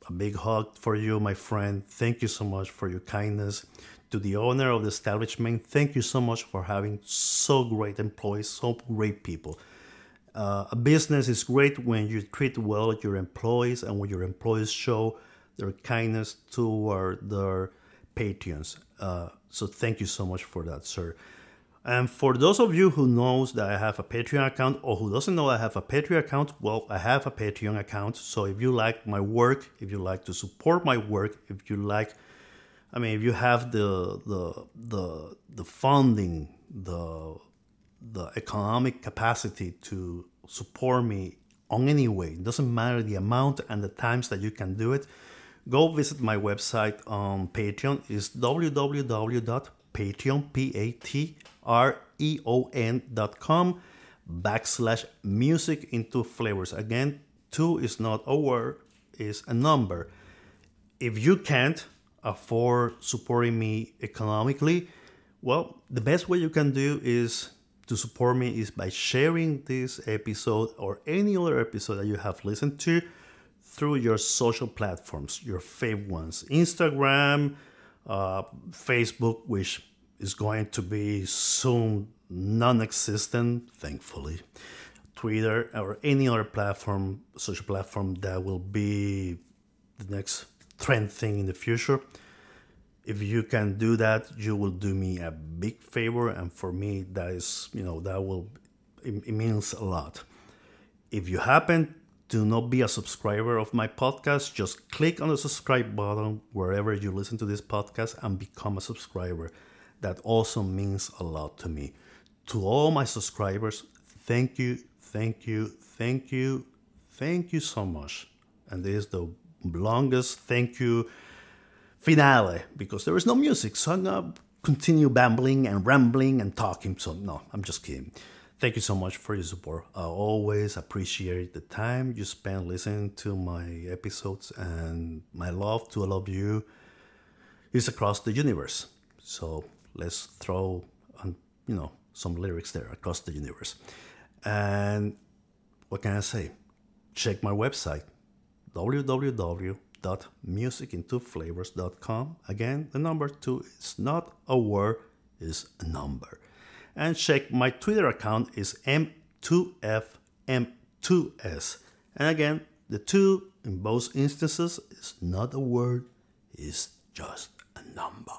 A big hug for you, my friend. Thank you so much for your kindness. To the owner of the establishment, thank you so much for having so great employees, so great people. Uh, a business is great when you treat well your employees and when your employees show their kindness toward their Patreons. Uh, so thank you so much for that, sir. And for those of you who knows that I have a Patreon account or who doesn't know I have a Patreon account, well, I have a Patreon account. So if you like my work, if you like to support my work, if you like, I mean, if you have the the the the funding, the the economic capacity to support me on any way, it doesn't matter the amount and the times that you can do it. Go visit my website on Patreon. is www.patreon, P-A-T R-E-O-N dot com backslash music into flavors. Again, two is not a word, is a number. If you can't afford supporting me economically, well, the best way you can do is to support me is by sharing this episode or any other episode that you have listened to through your social platforms, your favorite ones Instagram, uh, Facebook, which is going to be soon non existent, thankfully. Twitter or any other platform, social platform that will be the next trend thing in the future. If you can do that, you will do me a big favor, and for me, that is, you know, that will, it, it means a lot. If you happen to not be a subscriber of my podcast, just click on the subscribe button wherever you listen to this podcast and become a subscriber that also means a lot to me. To all my subscribers, thank you, thank you, thank you, thank you so much. And this is the longest thank you finale because there is no music, so I'm gonna continue babbling and rambling and talking. So, no, I'm just kidding. Thank you so much for your support. I always appreciate the time you spend listening to my episodes, and my love to all of you is across the universe. So, let's throw on, you know some lyrics there across the universe and what can i say check my website www.musicin2flavors.com again the number two is not a word is a number and check my twitter account is m2fm2s and again the two in both instances is not a word is just a number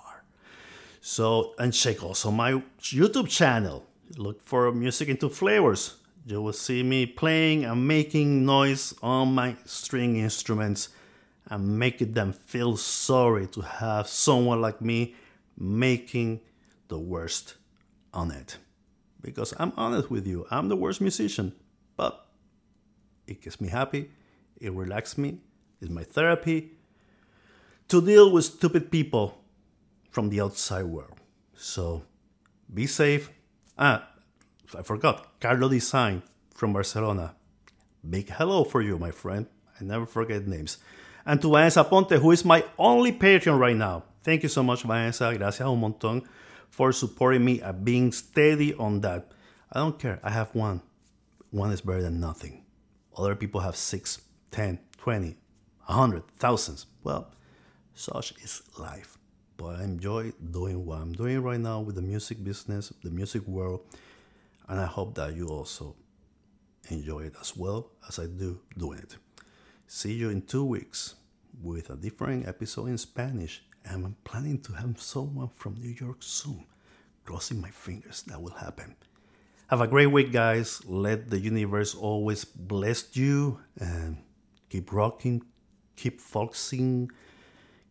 so, and check also my YouTube channel. Look for Music in Two Flavors. You will see me playing and making noise on my string instruments and making them feel sorry to have someone like me making the worst on it. Because I'm honest with you, I'm the worst musician, but it gets me happy, it relaxes me, it's my therapy to deal with stupid people from the outside world. So be safe. Ah, I forgot. Carlo Design from Barcelona. Big hello for you, my friend. I never forget names. And to Vanessa Ponte, who is my only Patreon right now. Thank you so much, Vanessa. Gracias un montón for supporting me and being steady on that. I don't care. I have one. One is better than nothing. Other people have six, ten, twenty, a hundred, thousands. Well, such is life but I enjoy doing what I'm doing right now with the music business, the music world, and I hope that you also enjoy it as well as I do doing it. See you in two weeks with a different episode in Spanish, and I'm planning to have someone from New York soon. Crossing my fingers that will happen. Have a great week, guys. Let the universe always bless you and keep rocking, keep foxing,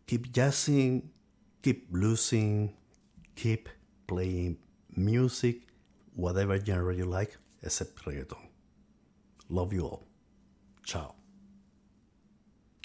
keep jazzing, keep losing, keep playing music, whatever genre you like, except reggaeton. Love you all. Ciao.